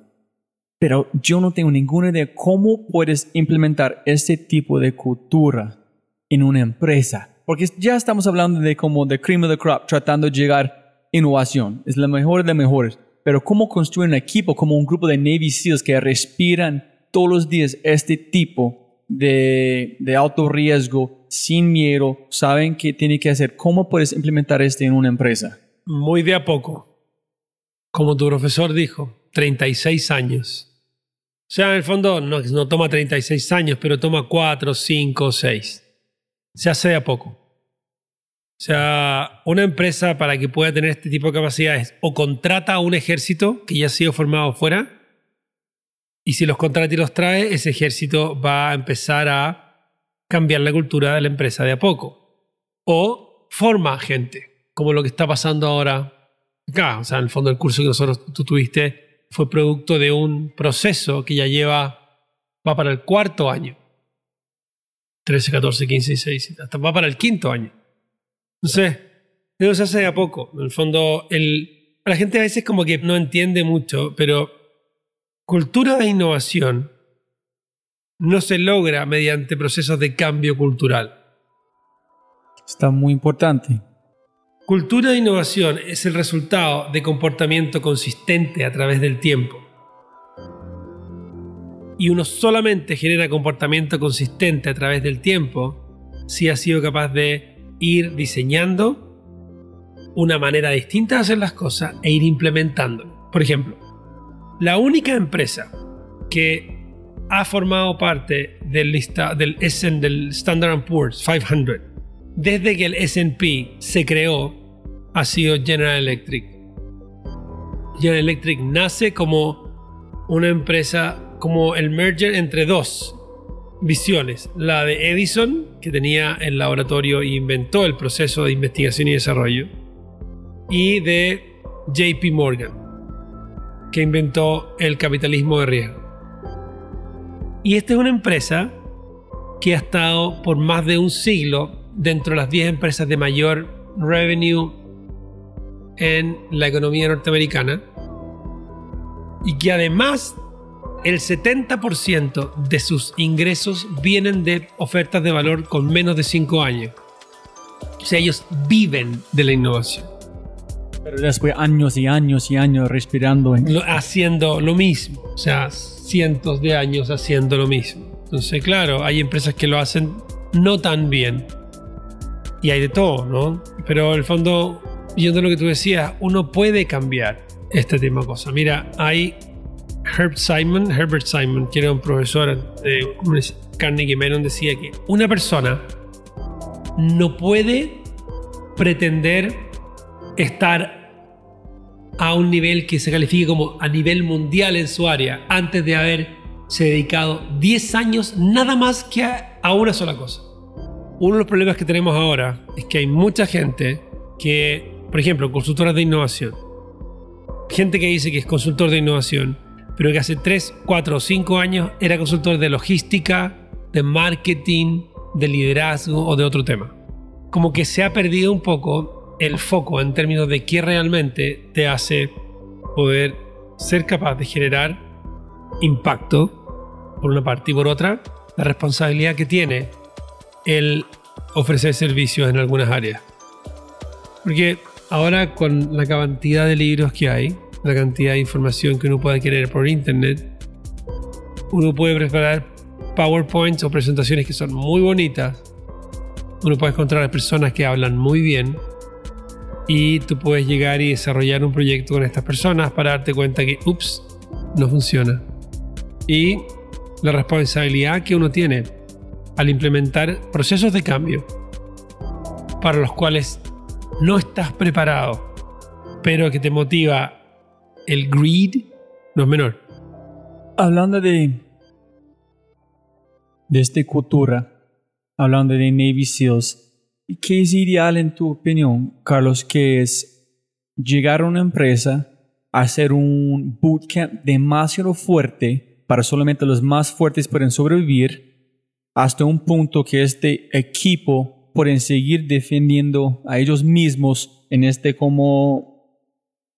pero yo no tengo ninguna idea cómo puedes implementar este tipo de cultura en una empresa. Porque ya estamos hablando de como de cream of the crop, tratando de llegar innovación. Es la mejor de mejores. Pero cómo construir un equipo como un grupo de Navy SEALs que respiran todos los días este tipo de, de alto riesgo, sin miedo, saben qué tiene que hacer. ¿Cómo puedes implementar esto en una empresa? Muy de a poco. Como tu profesor dijo, 36 años. Sea, en el fondo no, no toma 36 años, pero toma 4, 5, 6. Se hace de a poco. O sea, una empresa para que pueda tener este tipo de capacidades o contrata a un ejército que ya ha sido formado fuera, y si los contrata y los trae, ese ejército va a empezar a cambiar la cultura de la empresa de a poco. O forma gente, como lo que está pasando ahora acá. O sea, en el fondo el curso que nosotros tú tuviste fue producto de un proceso que ya lleva, va para el cuarto año. 13, 14, 15, 16, hasta va para el quinto año. Sé, eso se hace a poco. En el fondo, la gente a veces como que no entiende mucho, pero Cultura de innovación no se logra mediante procesos de cambio cultural. Está muy importante. Cultura de innovación es el resultado de comportamiento consistente a través del tiempo. Y uno solamente genera comportamiento consistente a través del tiempo si ha sido capaz de ir diseñando una manera distinta de hacer las cosas e ir implementándolo. Por ejemplo, la única empresa que ha formado parte del, lista, del, del Standard Poor's 500 desde que el SP se creó ha sido General Electric. General Electric nace como una empresa, como el merger entre dos visiones. La de Edison, que tenía el laboratorio e inventó el proceso de investigación y desarrollo, y de JP Morgan, que inventó el capitalismo de riesgo. Y esta es una empresa que ha estado por más de un siglo dentro de las 10 empresas de mayor revenue en la economía norteamericana y que además el 70% de sus ingresos vienen de ofertas de valor con menos de 5 años. O sea, ellos viven de la innovación. Pero después años y años y años respirando. haciendo lo mismo. O sea, cientos de años haciendo lo mismo. Entonces, claro, hay empresas que lo hacen no tan bien. Y hay de todo, ¿no? Pero en el fondo, yendo a lo que tú decías, uno puede cambiar este tema de. Mira, hay Herb Simon, Herbert Simon, que era un profesor de Carnegie Mellon, decía que una persona no puede pretender estar a un nivel que se califique como a nivel mundial en su área antes de haberse dedicado 10 años nada más que a una sola cosa. Uno de los problemas que tenemos ahora es que hay mucha gente que, por ejemplo, consultoras de innovación, gente que dice que es consultor de innovación, pero que hace 3, 4 o 5 años era consultor de logística, de marketing, de liderazgo o de otro tema. Como que se ha perdido un poco el foco en términos de qué realmente te hace poder ser capaz de generar impacto, por una parte, y por otra, la responsabilidad que tiene el ofrecer servicios en algunas áreas. Porque ahora con la cantidad de libros que hay, la cantidad de información que uno puede querer por internet, uno puede preparar PowerPoints o presentaciones que son muy bonitas. Uno puede encontrar a personas que hablan muy bien y tú puedes llegar y desarrollar un proyecto con estas personas para darte cuenta que, ups, no funciona. Y la responsabilidad que uno tiene al implementar procesos de cambio para los cuales no estás preparado, pero que te motiva el greed, no es menor. Hablando de, de esta cultura, hablando de Navy SEALs, ¿qué es ideal en tu opinión, Carlos? Que es llegar a una empresa, hacer un bootcamp demasiado fuerte para solamente los más fuertes pueden sobrevivir, hasta un punto que este equipo pueden seguir defendiendo a ellos mismos en este como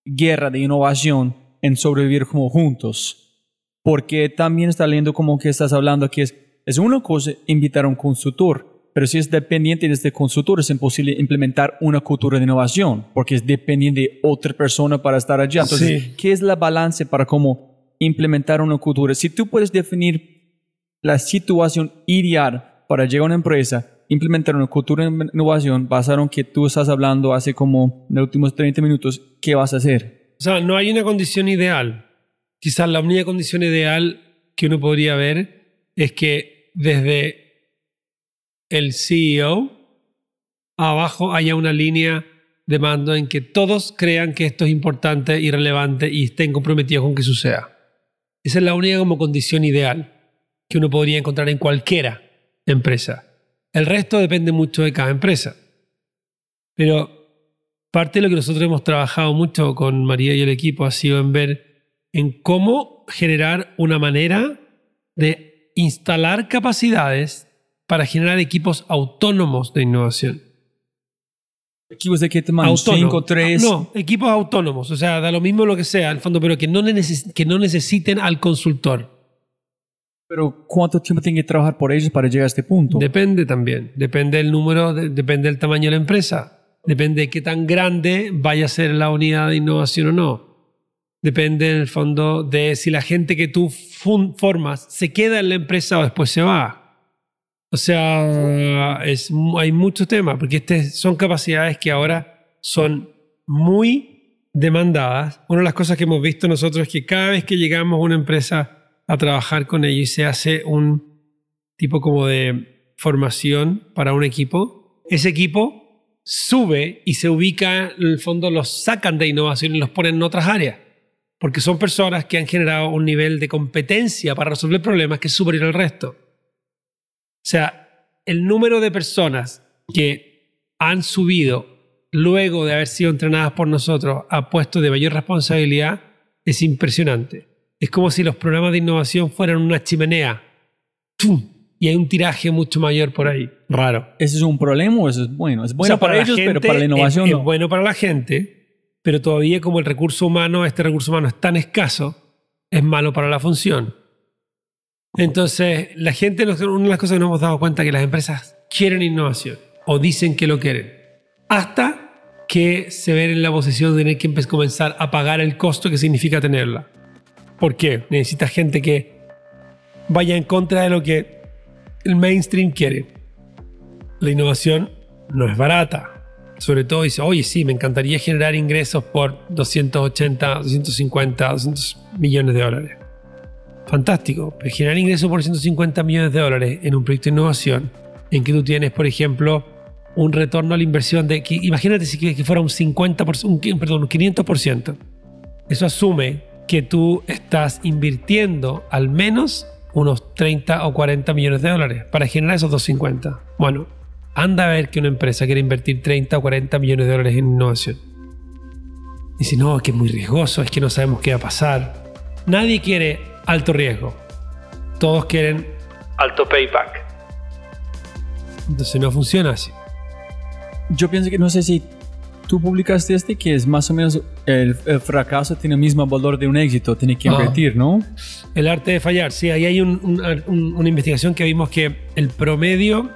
guerra de innovación en sobrevivir como juntos. Porque también está leyendo como que estás hablando que es, es una cosa invitar a un consultor, pero si es dependiente de este consultor es imposible implementar una cultura de innovación, porque es dependiente de otra persona para estar allá. Entonces, Sí. ¿qué es la balance para cómo implementar una cultura? Si tú puedes definir la situación ideal para llegar a una empresa, implementar una cultura de innovación basada en que tú estás hablando hace como en los últimos 30 minutos, ¿qué vas a hacer? O sea, no hay una condición ideal. Quizás la única condición ideal que uno podría ver es que desde el CEO abajo haya una línea de mando en que todos crean que esto es importante y relevante y estén comprometidos con que suceda. Esa es la única como condición ideal que uno podría encontrar en cualquiera empresa. El resto depende mucho de cada empresa. Pero parte de lo que nosotros hemos trabajado mucho con María y el equipo ha sido en ver en cómo generar una manera de instalar capacidades para generar equipos autónomos de innovación. Equipos de qué tamaño? 5, 3. No, equipos autónomos. O sea, da lo mismo lo que sea, al fondo, pero que no, neces- que no necesiten al consultor. Pero ¿cuánto tiempo tiene que trabajar por ellos para llegar a este punto? Depende también. Depende del número, de- depende del tamaño de la empresa. Depende de qué tan grande vaya a ser la unidad de innovación o no. Depende en el fondo de si la gente que tú formas se queda en la empresa o después se va. O sea, es, hay muchos temas, porque este, son capacidades que ahora son muy demandadas. Una de las cosas que hemos visto nosotros es que cada vez que llegamos a una empresa a trabajar con ellos y se hace un tipo como de formación para un equipo, ese equipo sube y se ubica, en el fondo los sacan de innovación y los ponen en otras áreas, porque son personas que han generado un nivel de competencia para resolver problemas que es superior al resto. O sea, el número de personas que han subido luego de haber sido entrenadas por nosotros a puestos de mayor responsabilidad es impresionante. Es como si los programas de innovación fueran una chimenea. ¡Tum! Y hay un tiraje mucho mayor por ahí. Raro. ¿Ese es un problema o eso es bueno? Es O bueno sea, para, la ellos, pero gente para la innovación es, no. es bueno para la gente, pero todavía como el recurso humano, este recurso humano es tan escaso, es malo para la función. Entonces, la gente, una de las cosas que nos hemos dado cuenta es que las empresas quieren innovación o dicen que lo quieren, hasta que se ven en la posición de tener que comenzar a pagar el costo que significa tenerla. ¿Por qué? Necesitas gente que vaya en contra de lo que el mainstream quiere. la innovación no es barata. Sobre todo dice, oye, sí, me encantaría generar ingresos por 280, 250, 200 millones de dólares. Fantástico, pero generar ingresos por 150 millones de dólares en un proyecto de innovación en que tú tienes, por ejemplo, un retorno a la inversión de, que, imagínate si que, que fuera un 50%, un, perdón, un 500%. Eso asume que tú estás invirtiendo al menos unos 30 o 40 millones de dólares para generar esos 250. Bueno, anda a ver que una empresa quiere invertir 30 o 40 millones de dólares en innovación. Dice, no, es que es muy riesgoso, es que no sabemos qué va a pasar. Nadie quiere alto riesgo. Todos quieren alto payback. Entonces no funciona así. Yo pienso que no sé si tú publicaste este que es más o menos el, el fracaso tiene el mismo valor de un éxito, tiene que Ah. invertir, ¿no? El arte de fallar, sí, ahí hay un- un- un- una investigación que vimos que el promedio,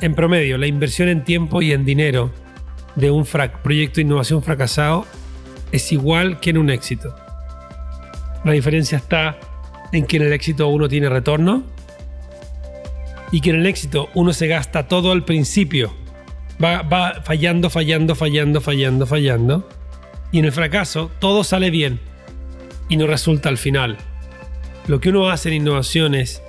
en promedio, la inversión en tiempo y en dinero de un proyecto de innovación fracasado es igual que en un éxito. La diferencia está en que en el éxito uno tiene retorno y que en el éxito uno se gasta todo al principio. Va, fallando, fallando, fallando, fallando, fallando. Y en el fracaso todo sale bien y no resulta al final. Lo que uno hace en innovación es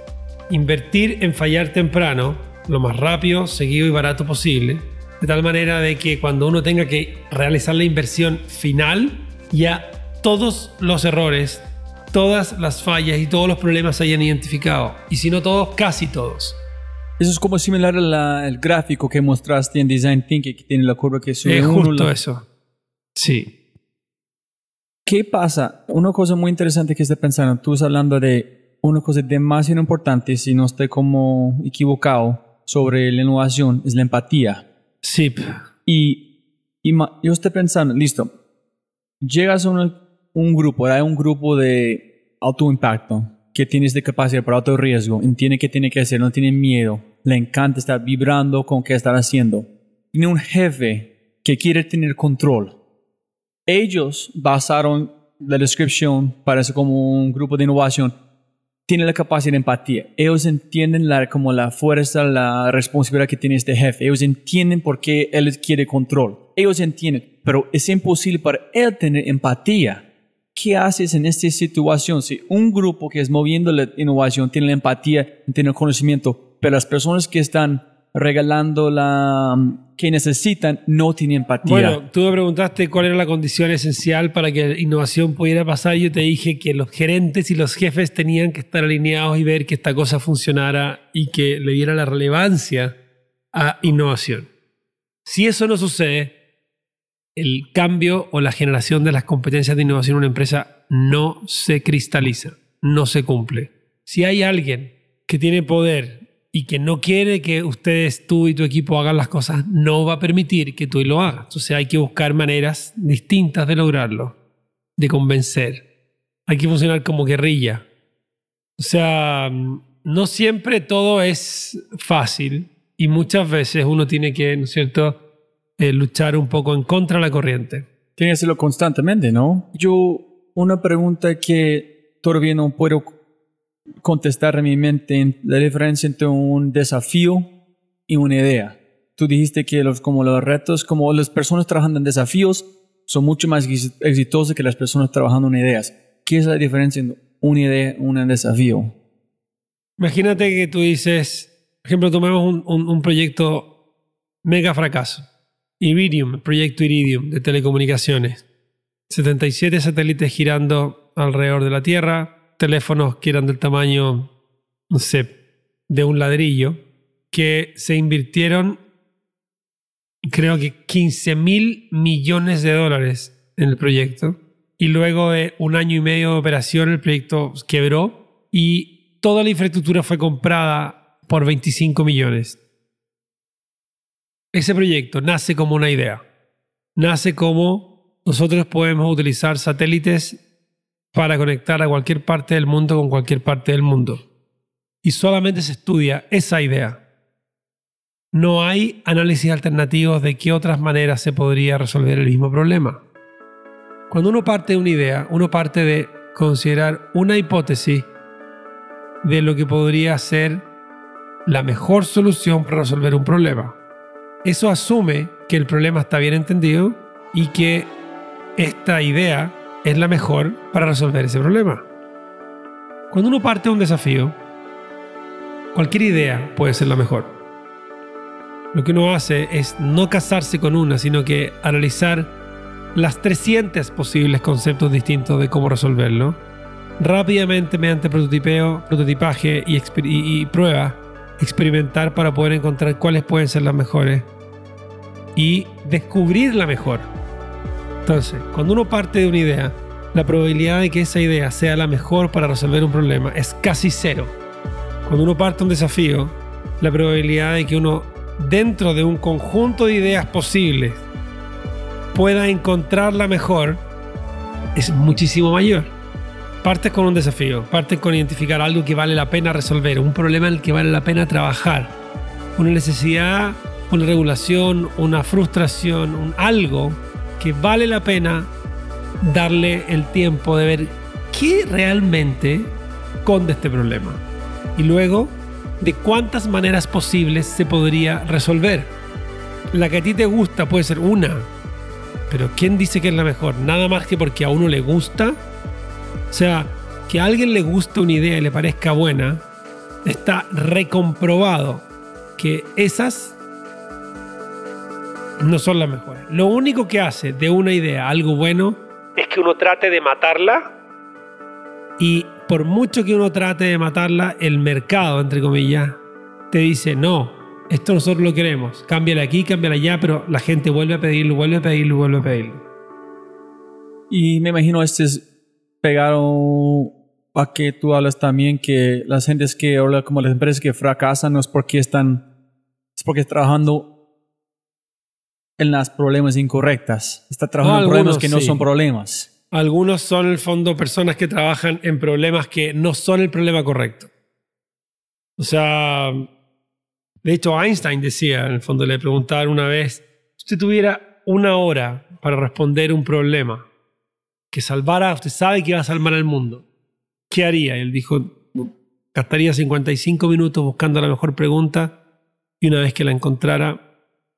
invertir en fallar temprano, lo más rápido, seguido y barato posible, de tal manera de que cuando uno tenga que realizar la inversión final, ya todos los errores, todas las fallas y todos los problemas se hayan identificado. Y si no todos, casi todos. Eso es como similar al gráfico que mostraste en Design Thinking, que tiene la curva que sube Es uno, justo la- eso. Sí. ¿Qué pasa? Una cosa muy interesante que estoy pensando, tú estás hablando de una cosa demasiado importante, si no estoy como equivocado, sobre la innovación, es la empatía. Sí. Y, y yo estoy pensando, listo, llegas a un, un grupo, hay un grupo de alto impacto que tienes de capacidad para alto riesgo, entiende qué tiene que hacer, no tiene miedo, le encanta estar vibrando con qué están haciendo. Tiene un jefe que quiere tener control. Ellos basaron la descripción, parece como un grupo de innovación, tiene la capacidad de empatía. Ellos entienden como la fuerza, la responsabilidad que tiene este jefe. Ellos entienden por qué él quiere control. Ellos entienden, pero es imposible para él tener empatía. ¿Qué haces en esta situación si un grupo que es moviendo la innovación tiene la empatía, tiene el conocimiento, pero las personas que están regalando la que necesitan no tienen empatía? Bueno, tú me preguntaste cuál era la condición esencial para que la innovación pudiera pasar. Yo te dije que los gerentes y los jefes tenían que estar alineados y ver que esta cosa funcionara y que le diera la relevancia a innovación. Si eso no sucede, el cambio o la generación de las competencias de innovación en una empresa no se cristaliza, no se cumple. Si hay alguien que tiene poder y que no quiere que ustedes, tú y tu equipo hagan las cosas, no va a permitir que tú lo hagas. Entonces hay que buscar maneras distintas de lograrlo, de convencer. Hay que funcionar como guerrilla. O sea, no siempre todo es fácil y muchas veces uno tiene que, ¿no es cierto?, eh, luchar un poco en contra de la corriente. Tiene que hacerlo constantemente, ¿no? Yo, una pregunta que todavía no puedo contestar en mi mente, en la diferencia entre un desafío y una idea. Tú dijiste que los, como los retos, como las personas trabajando en desafíos son mucho más ex- exitosas que las personas trabajando en ideas. ¿Qué es la diferencia entre una idea y un desafío? Imagínate que tú dices, por ejemplo, tomemos un, un- un proyecto mega fracaso. Iridium, proyecto Iridium de telecomunicaciones. 77 satélites girando alrededor de la Tierra, teléfonos que eran del tamaño, no sé, de un ladrillo, que se invirtieron, creo que 15 mil millones de dólares en el proyecto. Y luego de un año y medio de operación, el proyecto quebró y toda la infraestructura fue comprada por 25 millones. Ese proyecto nace como una idea. Nace como nosotros podemos utilizar satélites para conectar a cualquier parte del mundo con cualquier parte del mundo. Y solamente se estudia esa idea. No hay análisis alternativos de qué otras maneras se podría resolver el mismo problema. Cuando uno parte de una idea, uno parte de considerar una hipótesis de lo que podría ser la mejor solución para resolver un problema. eso asume que el problema está bien entendido y que esta idea es la mejor para resolver ese problema. Cuando uno parte de un desafío, cualquier idea puede ser la mejor. Lo que uno hace es no casarse con una, sino que analizar las 300 posibles conceptos distintos de cómo resolverlo. Rápidamente, mediante prototipeo, prototipaje y, prueba, experimentar para poder encontrar cuáles pueden ser las mejores y descubrir la mejor. Entonces, cuando uno parte de una idea, la probabilidad de que esa idea sea la mejor para resolver un problema es casi cero. Cuando uno parte de un desafío, la probabilidad de que uno, dentro de un conjunto de ideas posibles, pueda encontrar la mejor es muchísimo mayor. Partes con un desafío, partes con identificar algo que vale la pena resolver, un problema en el que vale la pena trabajar, una necesidad, una regulación, una frustración, un algo que vale la pena darle el tiempo de ver qué realmente esconde este problema. Y luego, de cuántas maneras posibles se podría resolver. La que a ti te gusta puede ser una, pero ¿quién dice que es la mejor? Nada más que porque a uno le gusta. O sea, que a alguien le guste una idea y le parezca buena, está recomprobado que esas no son las mejores. Lo único que hace de una idea algo bueno es que uno trate de matarla y por mucho que uno trate de matarla, el mercado, entre comillas, te dice, no, esto nosotros lo queremos, cámbiala aquí, cámbiala allá, pero la gente vuelve a pedirlo, vuelve a pedirlo, vuelve a pedirlo. Y me imagino este es pegado a que tú hablas también que las gentes que hablan como las empresas que fracasan no es porque están, es porque están trabajando en las problemas incorrectas. Está trabajando en problemas que no sí. son problemas. Algunos son en el fondo personas que trabajan en problemas que no son el problema correcto. O sea, de hecho Einstein decía, en el fondo le preguntaron una vez, si usted tuviera una hora para responder un problema que salvara, usted sabe que va a salvar al mundo, ¿qué haría? Y él dijo, gastaría 55 minutos buscando la mejor pregunta y una vez que la encontrara,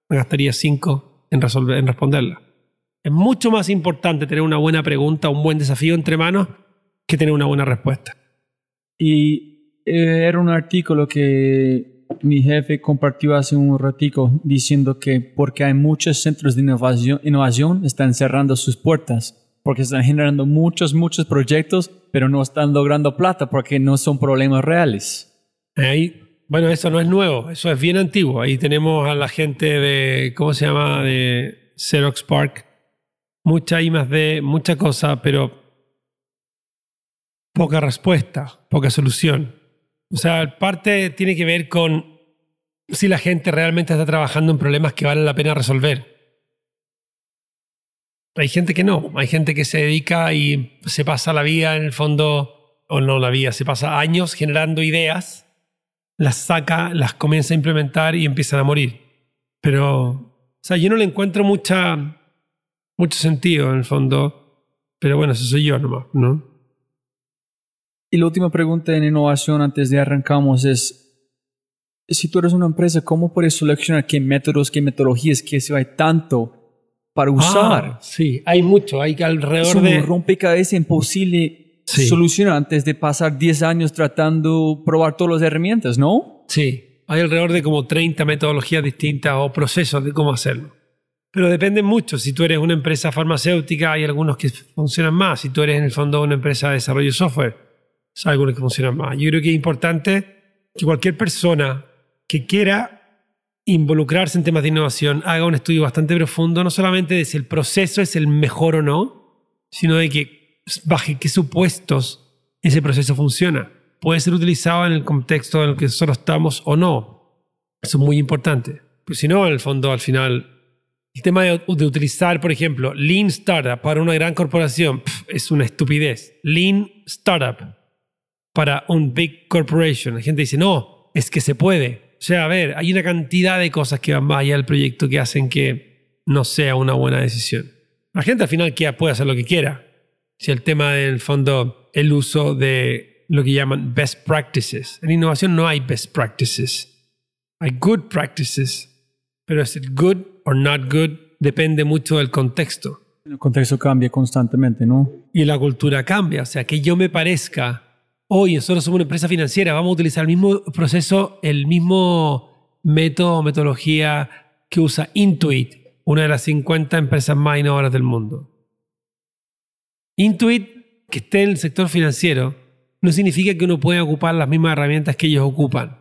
gastaría 5 en, resolver, en responderla. Es mucho más importante tener una buena pregunta, un buen desafío entre manos, que tener una buena respuesta. Y eh, era un artículo que mi jefe compartió hace un ratico diciendo que porque hay muchos centros de innovación, innovación están cerrando sus puertas porque están generando muchos, muchos proyectos, pero no están logrando plata porque no son problemas reales. Ahí, bueno, eso no es nuevo, eso es bien antiguo. Ahí tenemos a la gente de, ¿cómo se llama? De Xerox Park. Mucha I más D, mucha cosa, pero poca respuesta, poca solución. O sea, parte tiene que ver con si la gente realmente está trabajando en problemas que vale la pena resolver. Hay gente que no, hay gente que se dedica y se pasa la vida en el fondo, o no la vida, se pasa años generando ideas, las saca, las comienza a implementar y empiezan a morir. Pero, o sea, yo no le encuentro mucha, mucho sentido en el fondo, pero bueno, eso soy yo nomás, ¿no? Y la última pregunta en innovación antes de arrancamos es, si tú eres una empresa, ¿cómo puedes seleccionar qué métodos, qué metodologías, qué se hay tanto para usar? Ah, sí, hay mucho, hay que es alrededor un de... rompecabezas imposible Sí. solucionar antes de pasar 10 años tratando probar todas las herramientas, ¿no? Sí, hay alrededor de como 30 metodologías distintas o procesos de cómo hacerlo. Pero depende mucho. Si tú eres una empresa farmacéutica, hay algunos que funcionan más. Si tú eres en el fondo una empresa de desarrollo de software, hay algunos que funcionan más. Yo creo que es importante que cualquier persona que quiera involucrarse en temas de innovación haga un estudio bastante profundo, no solamente de si el proceso es el mejor o no, sino de que baje qué supuestos ese proceso funciona. Puede ser utilizado en el contexto en el que nosotros estamos o no. Eso es muy importante. Pues si no, en el fondo, al final, el tema de, utilizar, por ejemplo, Lean Startup para una gran corporación es una estupidez. Lean Startup para un Big Corporation. La gente dice, no, es que se puede. O sea, a ver, hay una cantidad de cosas que van más allá del proyecto que hacen que no sea una buena decisión. La gente al final puede hacer lo que quiera. Si el tema del fondo, el uso de lo que llaman best practices. En innovación no hay best practices. Hay good practices. pero es it good or not good depende mucho del contexto. El contexto cambia constantemente, ¿no? Y la cultura cambia. O sea, que yo me parezca, hoy nosotros somos una empresa financiera, vamos a utilizar el mismo proceso, el mismo método o metodología que usa Intuit, una de las 50 empresas más innovadoras del mundo. Intuit, que esté en el sector financiero, no significa que uno pueda ocupar las mismas herramientas que ellos ocupan.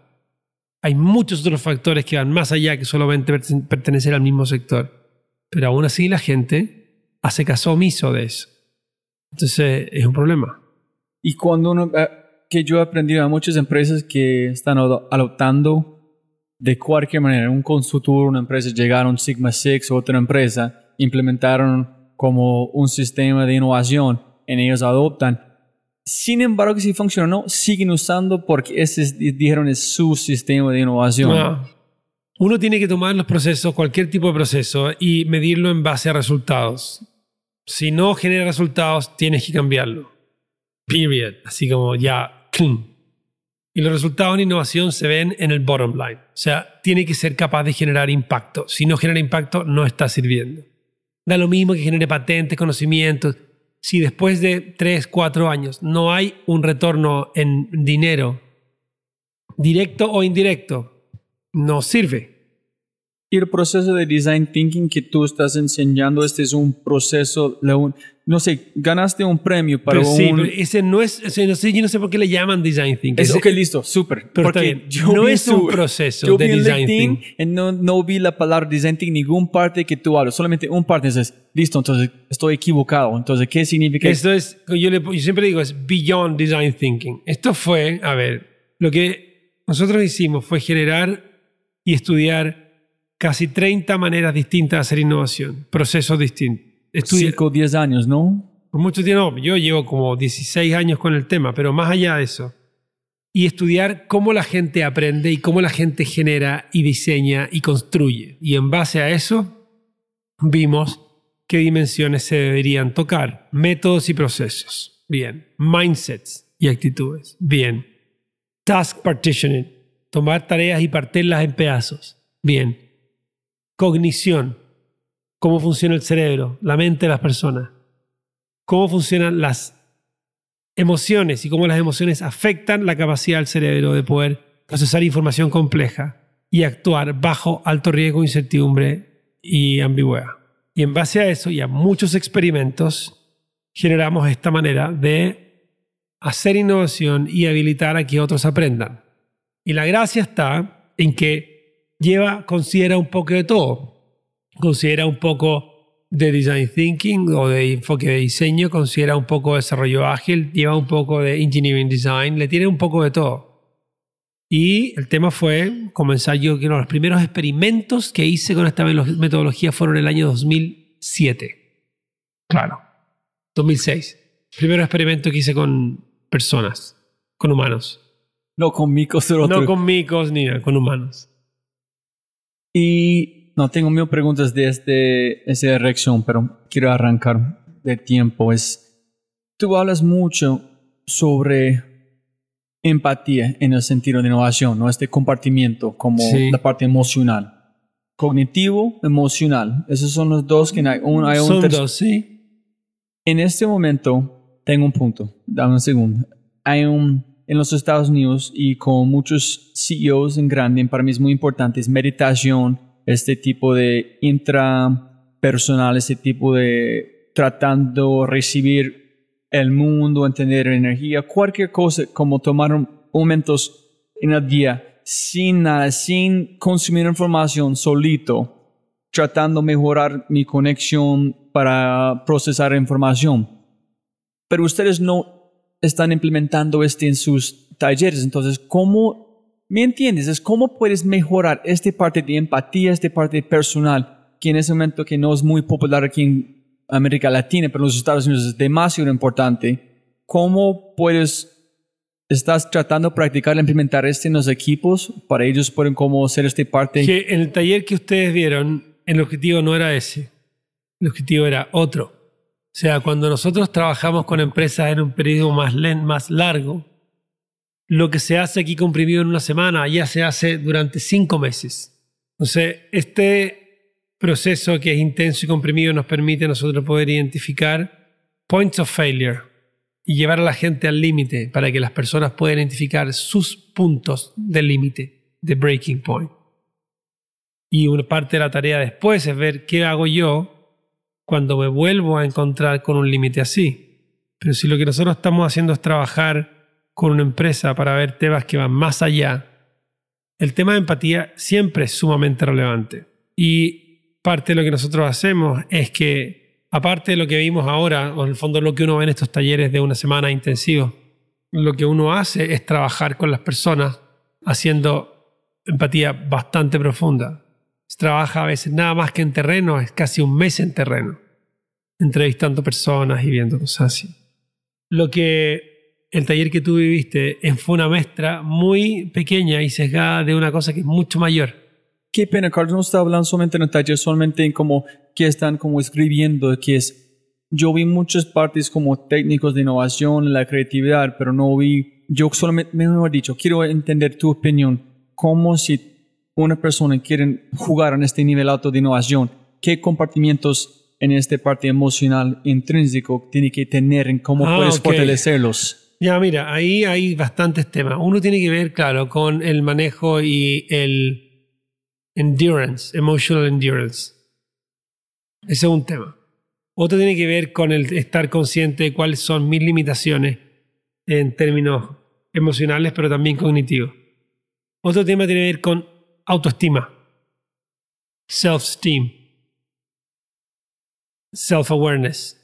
Hay muchos otros factores que van más allá que solamente perten- pertenecer al mismo sector. Pero aún así la gente hace caso omiso de eso. Entonces es un problema. Y cuando uno, eh, que yo he aprendido a muchas empresas que están ado- adoptando de cualquier manera, un consultor, una empresa, llegaron Sigma Six, otra empresa, implementaron como un sistema de innovación, en ellos adoptan. Sin embargo, si no, siguen usando porque ese es- dijeron es su sistema de innovación. Ah. Uno tiene que tomar los procesos, cualquier tipo de proceso, y medirlo en base a resultados. Si no genera resultados, tienes que cambiarlo. Period. Así como ya. Y los resultados en innovación se ven en el bottom line. O sea, tiene que ser capaz de generar impacto. Si no genera impacto, no está sirviendo. Da lo mismo que genere patentes, conocimientos. Si después de 3, 4 años no hay un retorno en dinero, directo o indirecto, no sirve. Y el proceso de design thinking que tú estás enseñando, este es un proceso, no sé, ganaste un premio para Pero sí, un... pero ese no es, ese no sé, yo no sé por qué le llaman design thinking. Es- ok, listo, súper. Porque yo no es un proceso yo de vi en design thinking. no, no vi la palabra design thinking, ningún parte que tú hablas, solamente un parte. Entonces, listo, entonces estoy equivocado. Entonces, ¿qué significa? Esto es, yo, le- yo siempre digo, es beyond design thinking. Esto fue, a ver, lo que nosotros hicimos fue generar y estudiar casi 30 maneras distintas de hacer innovación, procesos distintos. Estudiar, 5 o 10 años, ¿no? por mucho tiempo, yo llevo como 16 años con el tema, pero más allá de eso. Y estudiar cómo la gente aprende y cómo la gente genera y diseña y construye. Y en base a eso, vimos qué dimensiones se deberían tocar. Métodos y procesos. Bien. Mindsets y actitudes. Bien. Task partitioning. Tomar tareas y partirlas en pedazos. Bien. Cognición. Cómo funciona el cerebro, la mente de las personas cómo funcionan las emociones y cómo las emociones afectan la capacidad del cerebro de poder procesar información compleja y actuar bajo alto riesgo, incertidumbre y ambigüedad. Y en base a eso y a muchos experimentos, generamos esta manera de hacer innovación y habilitar a que otros aprendan. Y la gracia está en que lleva, considera un poco de todo. Considera un poco de design thinking o de enfoque de diseño, considera un poco de desarrollo ágil, lleva un poco de engineering design, le tiene un poco de todo. Y el tema fue comenzar yo, que uno de los primeros experimentos que hice con esta metodología fueron en el año 2007. Claro. 2006. Primero experimento que hice con personas, con humanos. No con micos otro. No con micos ni nada, con humanos. Y no tengo mil preguntas de este, esta reacción, pero quiero arrancar de tiempo. Es, tú hablas mucho sobre empatía en el sentido de innovación, ¿no? Este compartimiento como Sí. la parte emocional. Cognitivo, emocional. Esos son los dos que hay. Un, hay un Son dos, sí. En este momento, tengo un punto. Dame un segundo. Hay un, en los Estados Unidos y con muchos CEOs en grande, para mí es muy importante, es meditación, este tipo de intrapersonal, este tipo de tratando recibir el mundo, entender energía, cualquier cosa, como tomar momentos en el día sin nada, sin consumir información solito, tratando de mejorar mi conexión para procesar información. Pero ustedes no están implementando este en sus talleres. Entonces, ¿cómo me entiendes? Es cómo puedes mejorar esta parte de empatía, esta parte personal, que en ese momento que no es muy popular aquí en América Latina, pero en los Estados Unidos es demasiado importante. ¿Cómo puedes estás tratando de practicar, implementar este en los equipos para ellos pueden como hacer esta parte? Que en el taller que ustedes vieron, el objetivo no era ese. El objetivo era otro. O sea, cuando nosotros trabajamos con empresas en un periodo más, más largo, lo que se hace aquí comprimido en una semana, ya se hace durante cinco meses. Entonces, este proceso que es intenso y comprimido nos permite a nosotros poder identificar points of failure y llevar a la gente al límite para que las personas puedan identificar sus puntos del límite, de breaking point. Y una parte de la tarea después es ver qué hago yo cuando me vuelvo a encontrar con un límite así. Pero si lo que nosotros estamos haciendo es trabajar con una empresa para ver temas que van más allá, el tema de empatía siempre es sumamente relevante. Y parte de lo que nosotros hacemos es que, aparte de lo que vimos ahora, o en el fondo lo que uno ve en estos talleres de una semana intensivo, lo que uno hace es trabajar con las personas haciendo empatía bastante profunda. Trabaja a veces nada más que en terreno, es casi un mes en terreno, entrevistando personas y viendo cosas así. Lo que el taller que tú viviste fue una muestra muy pequeña y sesgada de una cosa que es mucho mayor. Qué pena, Carlos, no está hablando solamente en el taller, solamente en como que están como escribiendo, que es... Yo vi muchas partes como técnicos de innovación, la creatividad, pero no vi... Yo solamente, me he dicho, quiero entender tu opinión, como si una persona quiere jugar en este nivel alto de innovación, ¿qué compartimientos en esta parte emocional intrínseco tiene que tener en cómo Ah, puedes fortalecerlos? Ya, mira, ahí hay bastantes temas. Uno tiene que ver, claro, con el manejo y el endurance, emotional endurance. Ese es un tema. Otro tiene que ver con el estar consciente de cuáles son mis limitaciones en términos emocionales, pero también cognitivos. Otro tema tiene que ver con autoestima, self-esteem, self-awareness,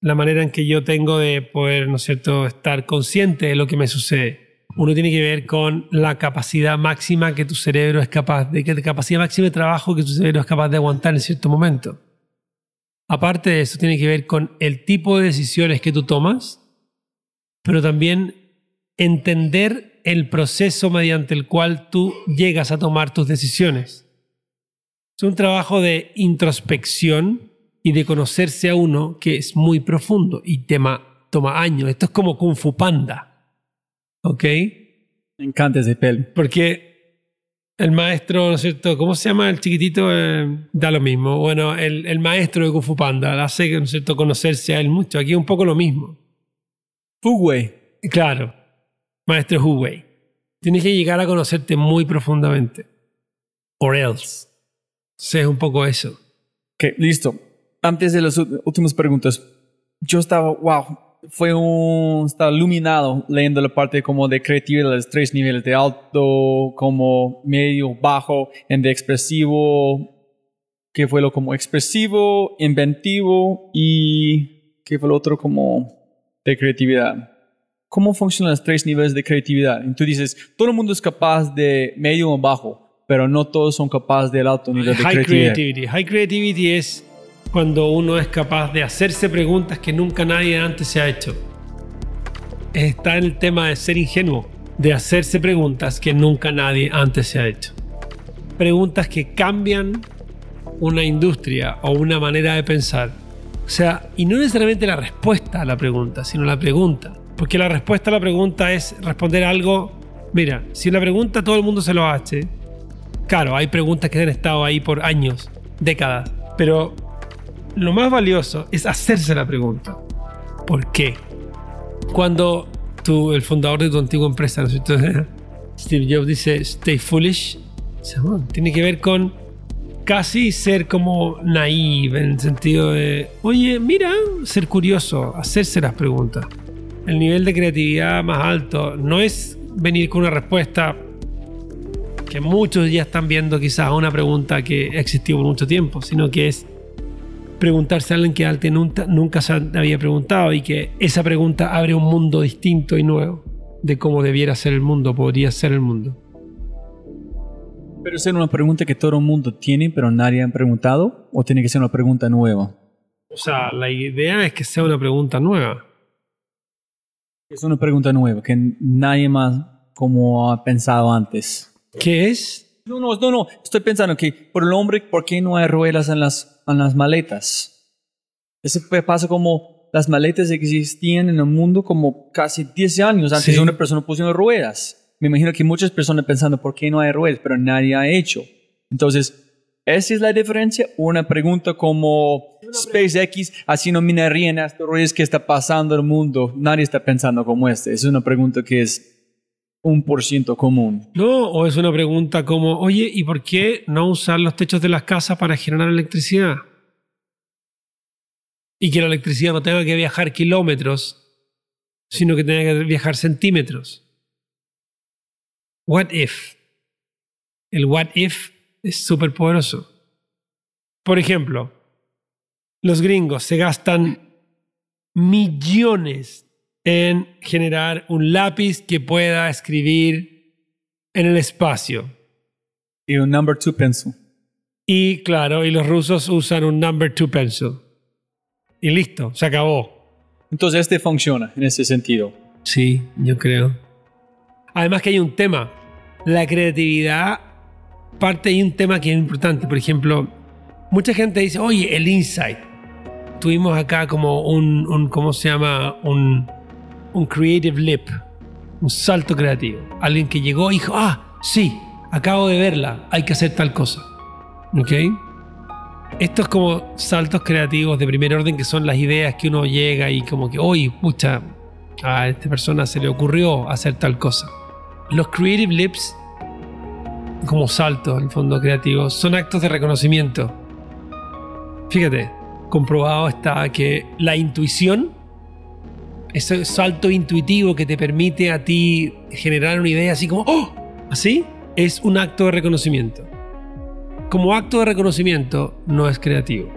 la manera en que yo tengo de poder, ¿no es cierto?, estar consciente de lo que me sucede. Uno tiene que ver con la capacidad máxima que tu cerebro es capaz de, que la capacidad máxima de trabajo que tu cerebro es capaz de aguantar en cierto momento. Aparte de eso, tiene que ver con el tipo de decisiones que tú tomas, pero también entender el proceso mediante el cual tú llegas a tomar tus decisiones. Es un trabajo de introspección y de conocerse a uno que es muy profundo y tema, toma años. Esto es como Kung Fu Panda. ¿Ok? Me encanta ese pelo. Porque el maestro, ¿no es cierto? ¿Cómo se llama el chiquitito? Eh, da lo mismo. Bueno, el, el maestro de Kung Fu Panda hace, ¿no es cierto?, conocerse a él mucho. Aquí es un poco lo mismo. Fugway. Claro, maestro Hu Wei. Tienes que llegar a conocerte muy profundamente. Or else. Entonces es un poco eso. Ok, listo. Antes de las últimas preguntas, yo estaba, wow, fue un, estaba iluminado leyendo la parte como de creatividad, los tres niveles de alto, como medio, bajo, en de expresivo, que fue lo como expresivo, inventivo y que fue lo otro como de creatividad. ¿Cómo funcionan los tres niveles de creatividad? Y tú dices, todo el mundo es capaz de medio o bajo, pero no todos son capaces del alto nivel de High creatividad. creativity. High creativity es cuando uno es capaz de hacerse preguntas que nunca nadie antes se ha hecho. Está en el tema de ser ingenuo, de hacerse preguntas que nunca nadie antes se ha hecho. Preguntas que cambian una industria o una manera de pensar. O sea, y no necesariamente la respuesta a la pregunta, sino la pregunta. Porque la respuesta a la pregunta es responder algo. Mira, si una pregunta todo el mundo se lo hace, Claro, hay preguntas que han estado ahí por años, décadas, pero lo más valioso es hacerse la pregunta. ¿Por qué? Cuando tú, el fundador de tu antigua empresa, ¿no? Steve Jobs dice, stay foolish, tiene que ver con casi ser como naive en el sentido de, oye, mira, ser curioso, hacerse las preguntas. El nivel de creatividad más alto no es venir con una respuesta que muchos ya están viendo quizás una pregunta que existió por mucho tiempo, sino que es preguntarse a alguien que antes nunca, nunca se había preguntado y que esa pregunta abre un mundo distinto y nuevo de cómo debiera ser el mundo, podría ser el mundo. ¿Pero es una pregunta que todo el mundo tiene, pero nadie ha preguntado? ¿O tiene que ser una pregunta nueva? O sea, la idea es que sea una pregunta nueva. Es una pregunta nueva que nadie más como ha pensado antes. ¿Qué es? No, no, no, no. Estoy pensando que por el hombre, ¿por qué no hay ruedas en las, en las maletas? Eso fue- pasa como las maletas existían en el mundo como casi 10 años antes Sí. de una persona pusiendo ruedas. Me imagino que muchas personas pensando, ¿por qué no hay ruedas? Pero nadie ha hecho. Entonces, esa es la diferencia. Una pregunta como SpaceX haciendo minería en asteroides que está pasando en el mundo. Nadie está pensando como este. Es una pregunta que es un por ciento común. No, o es una pregunta como, oye, ¿y por qué no usar los techos de las casas para generar electricidad? Y que la electricidad no tenga que viajar kilómetros, sino que tenga que viajar centímetros. What if? El what if es súper poderoso. Por ejemplo, los gringos se gastan millones en generar un lápiz que pueda escribir en el espacio. Y un number two pencil. Y claro, y los rusos usan un number two pencil. Y listo, se acabó. Entonces este funciona en ese sentido. Sí, yo creo. Además que hay un tema. La creatividad parte de un tema que es importante. Por ejemplo, mucha gente dice, oye, el insight. Tuvimos acá como un, un ¿cómo se llama? Un, un creative leap. Un salto creativo. Alguien que llegó y dijo, ah, sí, acabo de verla, hay que hacer tal cosa. ¿Ok? Estos como saltos creativos de primer orden que son las ideas que uno llega y como que, oye, pucha, a esta persona se le ocurrió hacer tal cosa. Los creative leaps, como saltos en el fondo creativo, son actos de reconocimiento. Fíjate, comprobado está que la intuición, ese salto intuitivo que te permite a ti generar una idea así como, ¡oh! Así, es un acto de reconocimiento como acto de reconocimiento no es creativo.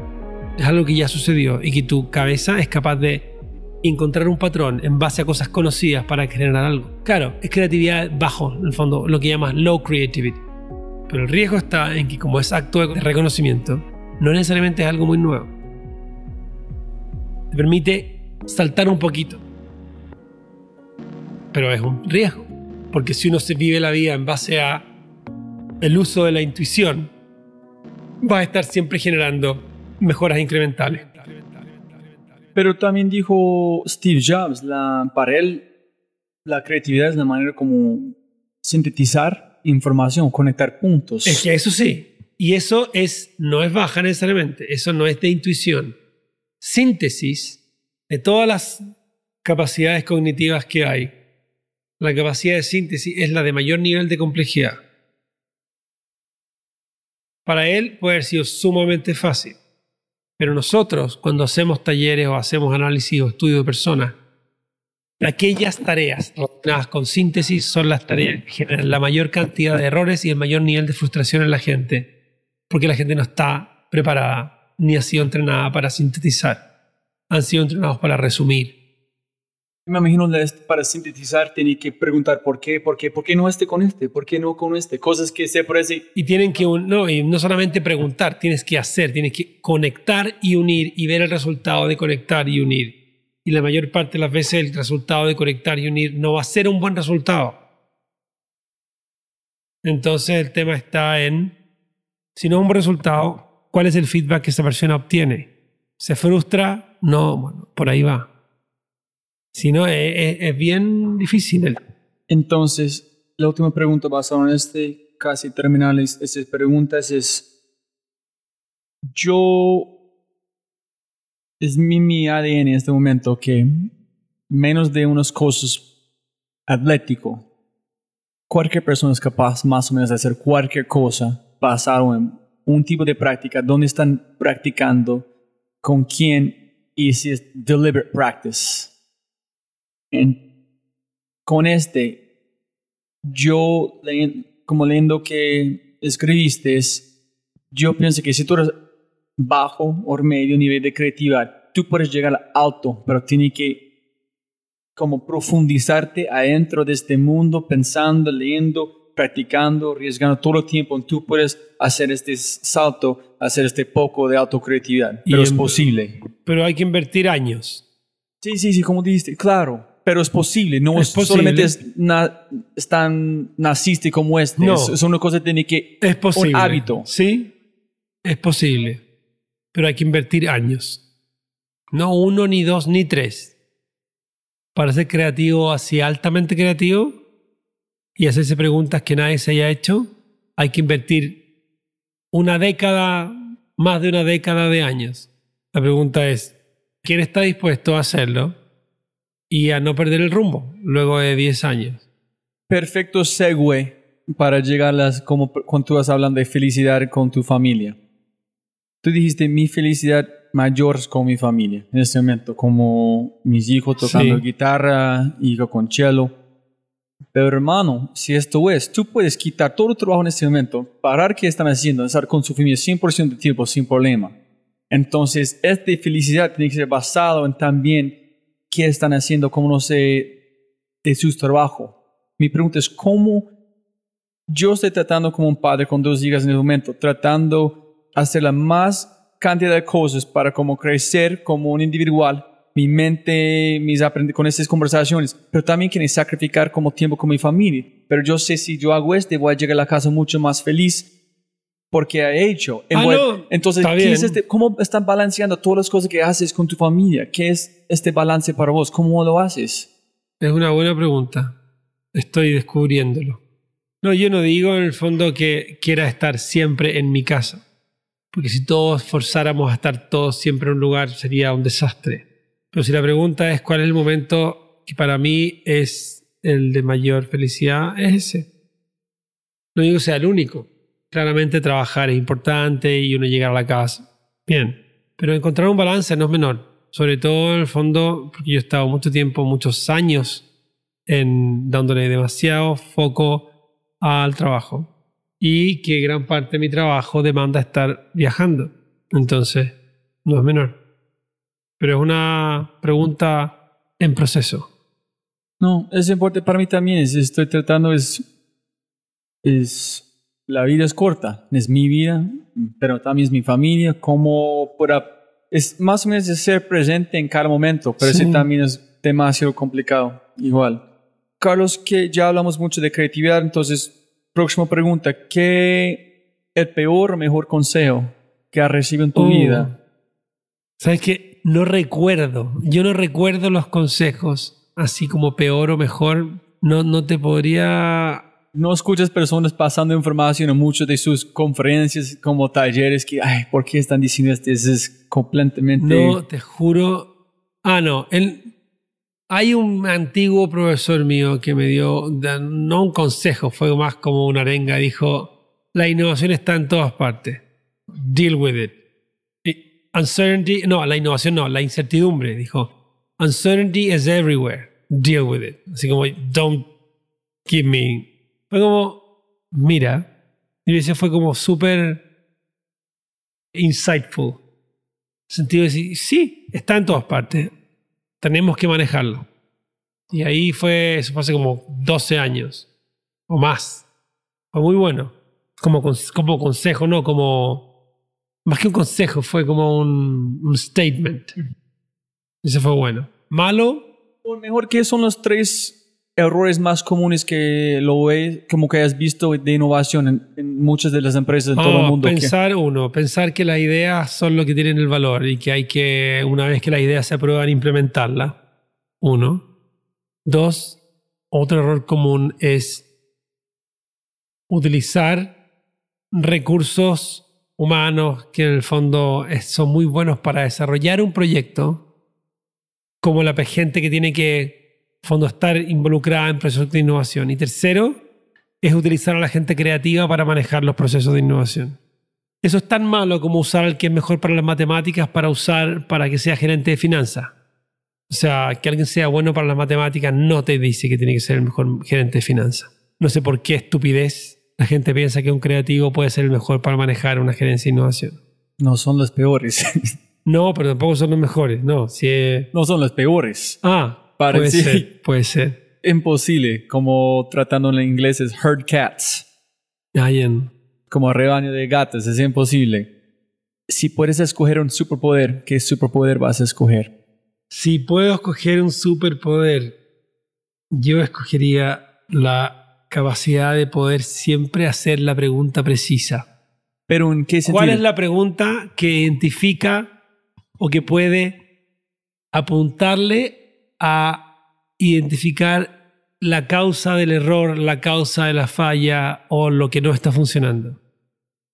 Es algo que ya sucedió y que tu cabeza es capaz de encontrar un patrón en base a cosas conocidas para generar algo. Claro, es creatividad bajo, en el fondo, lo que llamas low creativity. Pero el riesgo está en que como es acto de reconocimiento, no necesariamente es algo muy nuevo. Te permite saltar un poquito. Pero es un riesgo. Porque si uno se vive la vida en base a el uso de la intuición, va a estar siempre generando mejoras incrementales. Pero también dijo Steve Jobs, para él la creatividad es la manera como sintetizar información, conectar puntos. Es que eso sí, y eso es, no es baja necesariamente, eso no es de intuición. Síntesis de todas las capacidades cognitivas que hay, la capacidad de síntesis es la de mayor nivel de complejidad. Para él puede haber sido sumamente fácil. Pero nosotros, cuando hacemos talleres o hacemos análisis o estudio de personas, aquellas tareas relacionadas con síntesis son las tareas que generan la mayor cantidad de errores y el mayor nivel de frustración en la gente, porque la gente no está preparada ni ha sido entrenada para sintetizar. Han sido entrenados para resumir, me imagino para sintetizar tiene que preguntar por qué, por qué, por qué no este con este, por qué no con este, cosas que se parecen. Y tienen que, no, y no solamente preguntar, tienes que hacer, tienes que conectar y unir y ver el resultado de conectar y unir. Y la mayor parte de las veces el resultado de conectar y unir no va a ser un buen resultado. Entonces el tema está en, si no es un buen resultado, ¿cuál es el feedback que esa persona obtiene? ¿Se frustra? No, bueno, por ahí va. Si no, es, bien difícil. Entonces, la última pregunta basada en este, casi terminal, estas preguntas es, yo, es mi, mi ADN en este momento que menos de unas cosas atlético, cualquier persona es capaz más o menos de hacer cualquier cosa basado en un tipo de práctica, dónde están practicando, con quién y si es deliberate practice. Con este, yo, como leyendo que escribiste, yo pienso que si tú bajo o medio nivel de creatividad, tú puedes llegar al alto, pero tiene que como profundizarte adentro de este mundo, pensando, leyendo, practicando, arriesgando todo el tiempo. Tú puedes hacer este salto, hacer este poco de autocreatividad, pero es posible. Pero hay que invertir años. Sí, sí, sí, como dijiste, claro pero es posible, no es solamente es, tan naciste como este, no, es, una cosa que tiene que es posible, un hábito. Sí, es posible, pero hay que invertir años, no uno ni dos ni tres, para ser creativo así altamente creativo y hacerse preguntas que nadie se haya hecho, hay que invertir una década, más de una década de años. La pregunta es, ¿quién está dispuesto a hacerlo y a no perder el rumbo luego de 10 años? Perfecto segue para llegar a las, como cuando tú vas hablando de felicidad con tu familia. Tú dijiste, mi felicidad mayor es con mi familia en este momento, como mis hijos tocando Sí. guitarra, hijo con cello. Pero hermano, si esto es, tú puedes quitar todo tu trabajo en este momento, parar qué están haciendo, estar con su familia 100% de tiempo sin problema. Entonces, esta felicidad tiene que ser basado en también qué están haciendo, cómo no sé, de su trabajo. Mi pregunta es, ¿cómo yo estoy tratando como un padre con dos hijas en el momento, tratando hacer la más cantidad de cosas para como crecer como un individual, mi mente, mis con estas conversaciones, pero también quiero sacrificar como tiempo con mi familia. Pero yo sé si yo hago esto, voy a llegar a la casa mucho más feliz porque he hecho. Ah, no, Entonces, está ¿qué bien. es este- ¿cómo están balanceando todas las cosas que haces con tu familia? ¿Qué es este balance para vos? ¿Cómo lo haces? Es una buena pregunta. Estoy descubriéndolo. No, yo no digo en el fondo que quiera estar siempre en mi casa. Porque si todos forzáramos a estar todos siempre en un lugar sería un desastre. Pero si la pregunta es cuál es el momento que para mí es el de mayor felicidad, es ese. No digo que sea el único. Claramente trabajar es importante y uno llegar a la casa. Bien. Pero encontrar un balance no es menor. Sobre todo en el fondo, porque yo he estado mucho tiempo, muchos años, en dándole demasiado foco al trabajo. Y que gran parte de mi trabajo demanda estar viajando. Entonces, no es menor. Pero es una pregunta en proceso. No, es importante para mí también. Es, estoy tratando, es, es, la vida es corta, es mi vida, pero también es mi familia. Como para, es más o menos de ser presente en cada momento, pero Sí. ese también es demasiado complicado, igual. Carlos, que ya hablamos mucho de creatividad, entonces, próxima pregunta, ¿qué el peor o mejor consejo que has recibido en tu Oh. vida? ¿Sabes qué? No recuerdo. Yo no recuerdo los consejos, así como peor o mejor. No, no te podría no escuchas personas pasando información en muchas de sus conferencias como talleres que, ay, ¿por qué están diciendo esto? Es completamente... No, te juro. Ah, no. Él, hay un antiguo profesor mío que me dio, no un consejo, fue más como una arenga. Dijo: La innovación está en todas partes. Deal with it. Uncertainty, no, la innovación no, la incertidumbre. Dijo: Uncertainty is everywhere. Deal with it. Así como, don't give me. Fue como, mira. Y ese fue como súper insightful sentido de decir, sí, está en todas partes, tenemos que manejarlo. Y ahí fue, eso fue hace como 12 años o más. Fue muy bueno. Como, como consejo, no como... Más que un consejo, fue como un, un statement. Ese fue bueno. Malo, O mejor, ¿qué son los tres errores más comunes que lo ves, como que has visto de innovación en, en muchas de las empresas de todo Ah, el mundo? que- Pensar, uno, pensar que las ideas son lo que tienen el valor y que hay que, una vez que las ideas se aprueban, implementarla. Uno. Dos, otro error común es utilizar recursos humanos que en el fondo son muy buenos para desarrollar un proyecto, como la gente que tiene que, fondo, estar involucrada en procesos de innovación. Y tercero, es utilizar a la gente creativa para manejar los procesos de innovación. Eso es tan malo como usar al que es mejor para las matemáticas para usar para que sea gerente de finanzas. O sea, que alguien sea bueno para las matemáticas no te dice que tiene que ser el mejor gerente de finanzas. No sé por qué estupidez la gente piensa que un creativo puede ser el mejor para manejar una gerencia de innovación. No son los peores. No, pero tampoco son los mejores. No, si es- no son los peores. Ah, Puede ser, puede ser. Imposible, como tratando en inglés es herd cats. Como rebaño de gatos, es imposible. Si puedes escoger un superpoder, ¿qué superpoder vas a escoger? Si puedo escoger un superpoder, yo escogería la capacidad de poder siempre hacer la pregunta precisa. Pero ¿en qué sentido? ¿Cuál es la pregunta que identifica o que puede apuntarle a identificar la causa del error, la causa de la falla o lo que no está funcionando?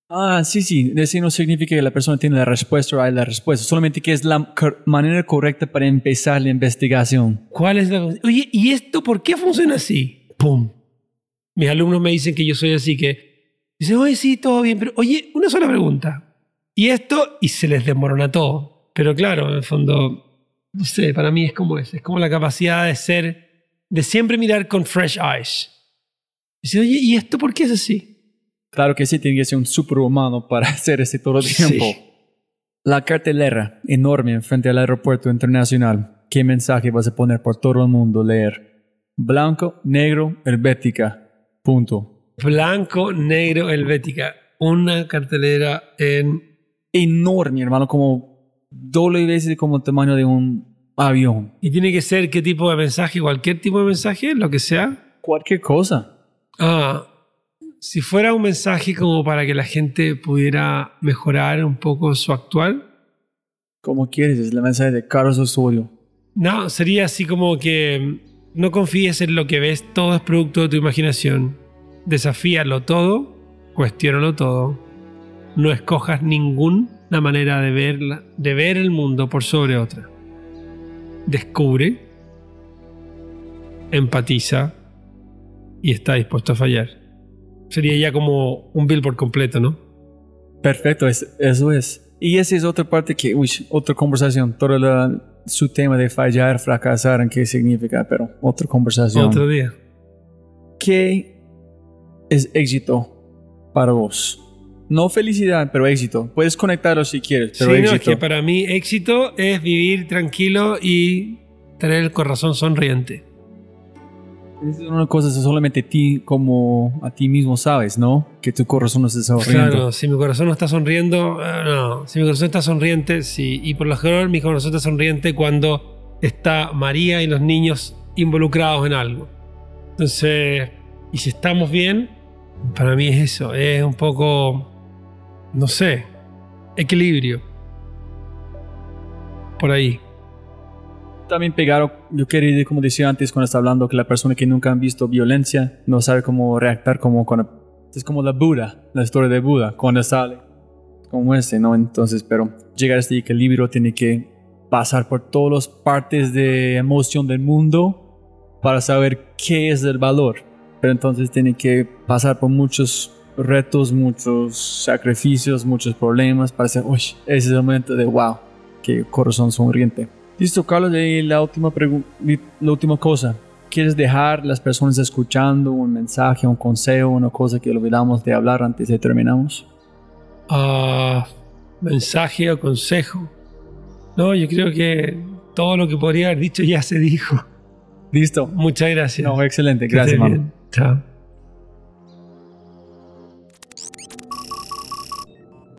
Ah, sí, sí. Eso no significa que la persona tiene la respuesta o hay la respuesta. Solamente que es la manera correcta para empezar la investigación. ¿Cuál es la Oye, ¿y esto por qué funciona así? ¡Pum! Mis alumnos me dicen que yo soy así, que dicen, oye, sí, todo bien, pero oye, una sola pregunta. ¿Y esto? Y se les desmorona todo. Pero claro, en el fondo, no sé, para mí es como es. Es como la capacidad de ser, de siempre mirar con fresh eyes. Dice, oye, ¿y esto por qué es así? Claro que sí, tiene que ser un superhumano para hacer ese todo el tiempo. Sí. La cartelera enorme frente al aeropuerto internacional. ¿Qué mensaje vas a poner por todo el mundo leer? Blanco, negro, helvética. Punto. Blanco, negro, helvética. Una cartelera en Enorme, hermano, como doble veces como el tamaño de un avión. ¿Y tiene que ser qué tipo de mensaje? ¿Cualquier tipo de mensaje? Lo que sea. Cualquier cosa. Ah, si fuera un mensaje como para que la gente pudiera mejorar un poco su actual, Como quieres, es la mensaje de Carlos Osorio. no, sería así como que no confíes en lo que ves, todo es producto de tu imaginación. Desafíalo todo, cuestiónalo todo. No escojas ninguna manera de, verla, de ver el mundo por sobre otra. Descubre, empatiza y está dispuesto a fallar. Sería ya como un billboard completo, ¿no? Perfecto, es- eso es. Y esa es otra parte que, uy, otra conversación, todo la- su tema de fallar, fracasar, en qué significa, pero otra conversación. Otro día. ¿Qué es éxito para vos? No felicidad, pero éxito. Puedes conectarlo si quieres, pero sí, no, es éxito. que para mí éxito es vivir tranquilo y tener el corazón sonriente. Es una cosa que solamente ti como a ti mismo sabes, ¿no? Que tu corazón no se está sonriendo. Claro, si mi corazón no está sonriendo, eh, no. Si mi corazón está sonriente, sí. Y por lo general mi corazón está sonriente cuando está María y los niños involucrados en algo. Entonces, y si estamos bien, para mí es eso. Es un poco, no sé, equilibrio. Por ahí. También pegaron, yo quería como decía antes cuando estaba hablando, que la persona que nunca han visto violencia no sabe cómo reactar como cuando... Es como la Buda, la historia de Buda, cuando sale como este, ¿no? Entonces, pero llegar a este equilibrio tiene que pasar por todas las partes de emoción del mundo para saber qué es el valor. Pero entonces tiene que pasar por muchos retos, muchos sacrificios, muchos problemas para decir, uy, ese es el momento de wow, qué corazón sonriente. Listo, Carlos, y la última, la última cosa. ¿Quieres dejar las personas escuchando un mensaje, un consejo, una cosa que olvidamos de hablar antes de terminamos? Ah, mensaje o consejo. No, yo creo que todo lo que podría haber dicho ya se dijo. Listo. Muchas gracias. No, excelente. Gracias. Chao.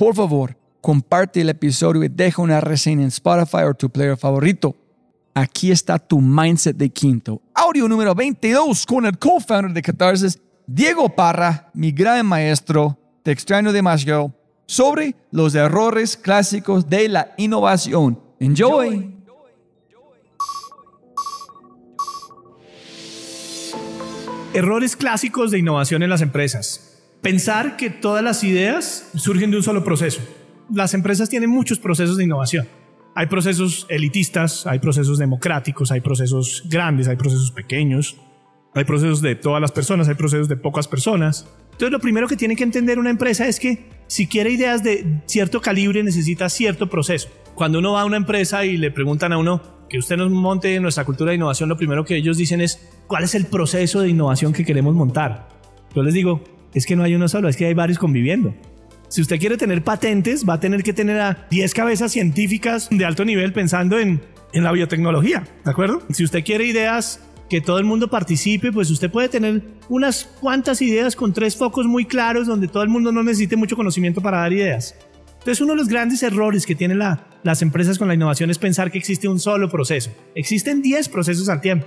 por favor, comparte el episodio y deja una reseña en Spotify o tu player favorito. Aquí está tu mindset de quinto. Audio número 22 con el co-founder de Catharsis, Diego Parra, mi gran maestro, te extraño demasiado, sobre los errores clásicos de la innovación. Enjoy. Errores clásicos de innovación en las empresas. Pensar que todas las ideas surgen de un solo proceso. Las empresas tienen muchos procesos de innovación. Hay procesos elitistas, hay procesos democráticos, hay procesos grandes, hay procesos pequeños, hay procesos de todas las personas, hay procesos de pocas personas. Entonces lo primero que tiene que entender una empresa es que si quiere ideas de cierto calibre necesita cierto proceso. Cuando uno va a una empresa y le preguntan a uno que usted nos monte nuestra cultura de innovación, lo primero que ellos dicen es cuál es el proceso de innovación que queremos montar. Yo les digo, es que no hay uno solo, es que hay varios conviviendo. Si usted quiere tener patentes, va a tener que tener a 10 cabezas científicas de alto nivel pensando en, la biotecnología, ¿de acuerdo? Si usted quiere ideas que todo el mundo participe, pues usted puede tener unas cuantas ideas con tres focos muy claros donde todo el mundo no necesite mucho conocimiento para dar ideas. Entonces uno de los grandes errores que tienen las empresas con la innovación es pensar que existe un solo proceso. Existen 10 procesos al tiempo.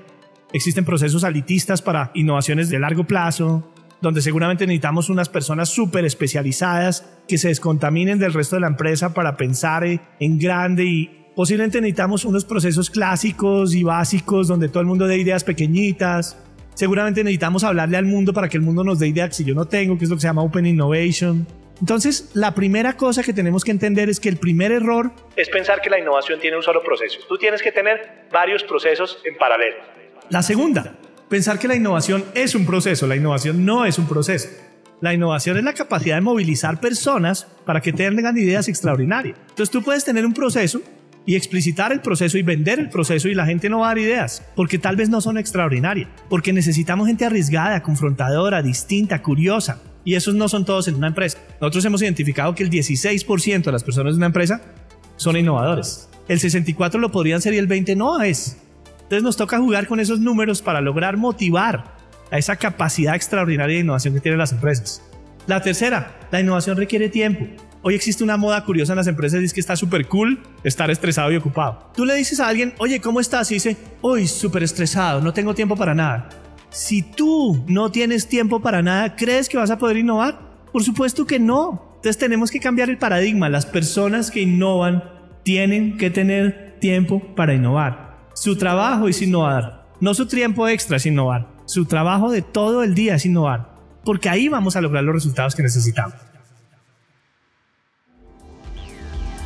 Existen procesos alitistas para innovaciones de largo plazo, donde seguramente necesitamos unas personas súper especializadas que se descontaminen del resto de la empresa para pensar en grande y Posiblemente necesitamos unos procesos clásicos y básicos donde todo el mundo dé ideas pequeñitas. Seguramente necesitamos hablarle al mundo para que el mundo nos dé ideas que si yo no tengo, que es lo que se llama Open Innovation. Entonces, la primera cosa que tenemos que entender es que el primer error es pensar que la innovación tiene un solo proceso. Tú tienes que tener varios procesos en paralelo. La segunda, pensar que la innovación es un proceso. La innovación no es un proceso. La innovación es la capacidad de movilizar personas para que tengan ideas extraordinarias. Entonces tú puedes tener un proceso y explicitar el proceso y vender el proceso y la gente no va a dar ideas, porque tal vez no son extraordinarias, porque necesitamos gente arriesgada, confrontadora, distinta, curiosa. Y esos no son todos en una empresa. Nosotros hemos identificado que el 16% de las personas de una empresa son innovadores. El 64% lo podrían ser y el 20% no es. Entonces nos toca jugar con esos números para lograr motivar a esa capacidad extraordinaria de innovación que tienen las empresas. La tercera, la innovación requiere tiempo. Hoy existe una moda curiosa en las empresas y es que está súper cool estar estresado y ocupado. Tú le dices a alguien, oye, ¿cómo estás? Y dice, hoy súper estresado, no tengo tiempo para nada. Si tú no tienes tiempo para nada, ¿crees que vas a poder innovar? Por supuesto que no. Entonces tenemos que cambiar el paradigma. Las personas que innovan tienen que tener tiempo para innovar. Su trabajo es innovar. No su tiempo extra es innovar. Su trabajo de todo el día es innovar. Porque ahí vamos a lograr los resultados que necesitamos.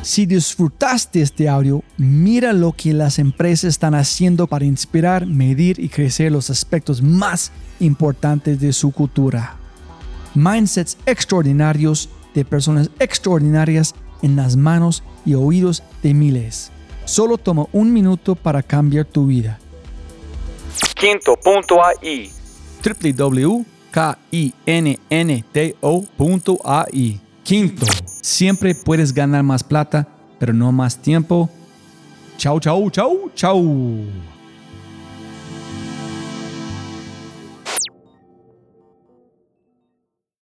Si disfrutaste este audio, mira lo que las empresas están haciendo para inspirar, medir y crecer los aspectos más importantes de su cultura. Mindsets extraordinarios de personas extraordinarias en las manos y oídos de miles. Solo toma un minuto para cambiar tu vida. Quinto.ai www.kinnto.ai Quinto, siempre puedes ganar más plata, pero no más tiempo. Chau, chau, chau, chau.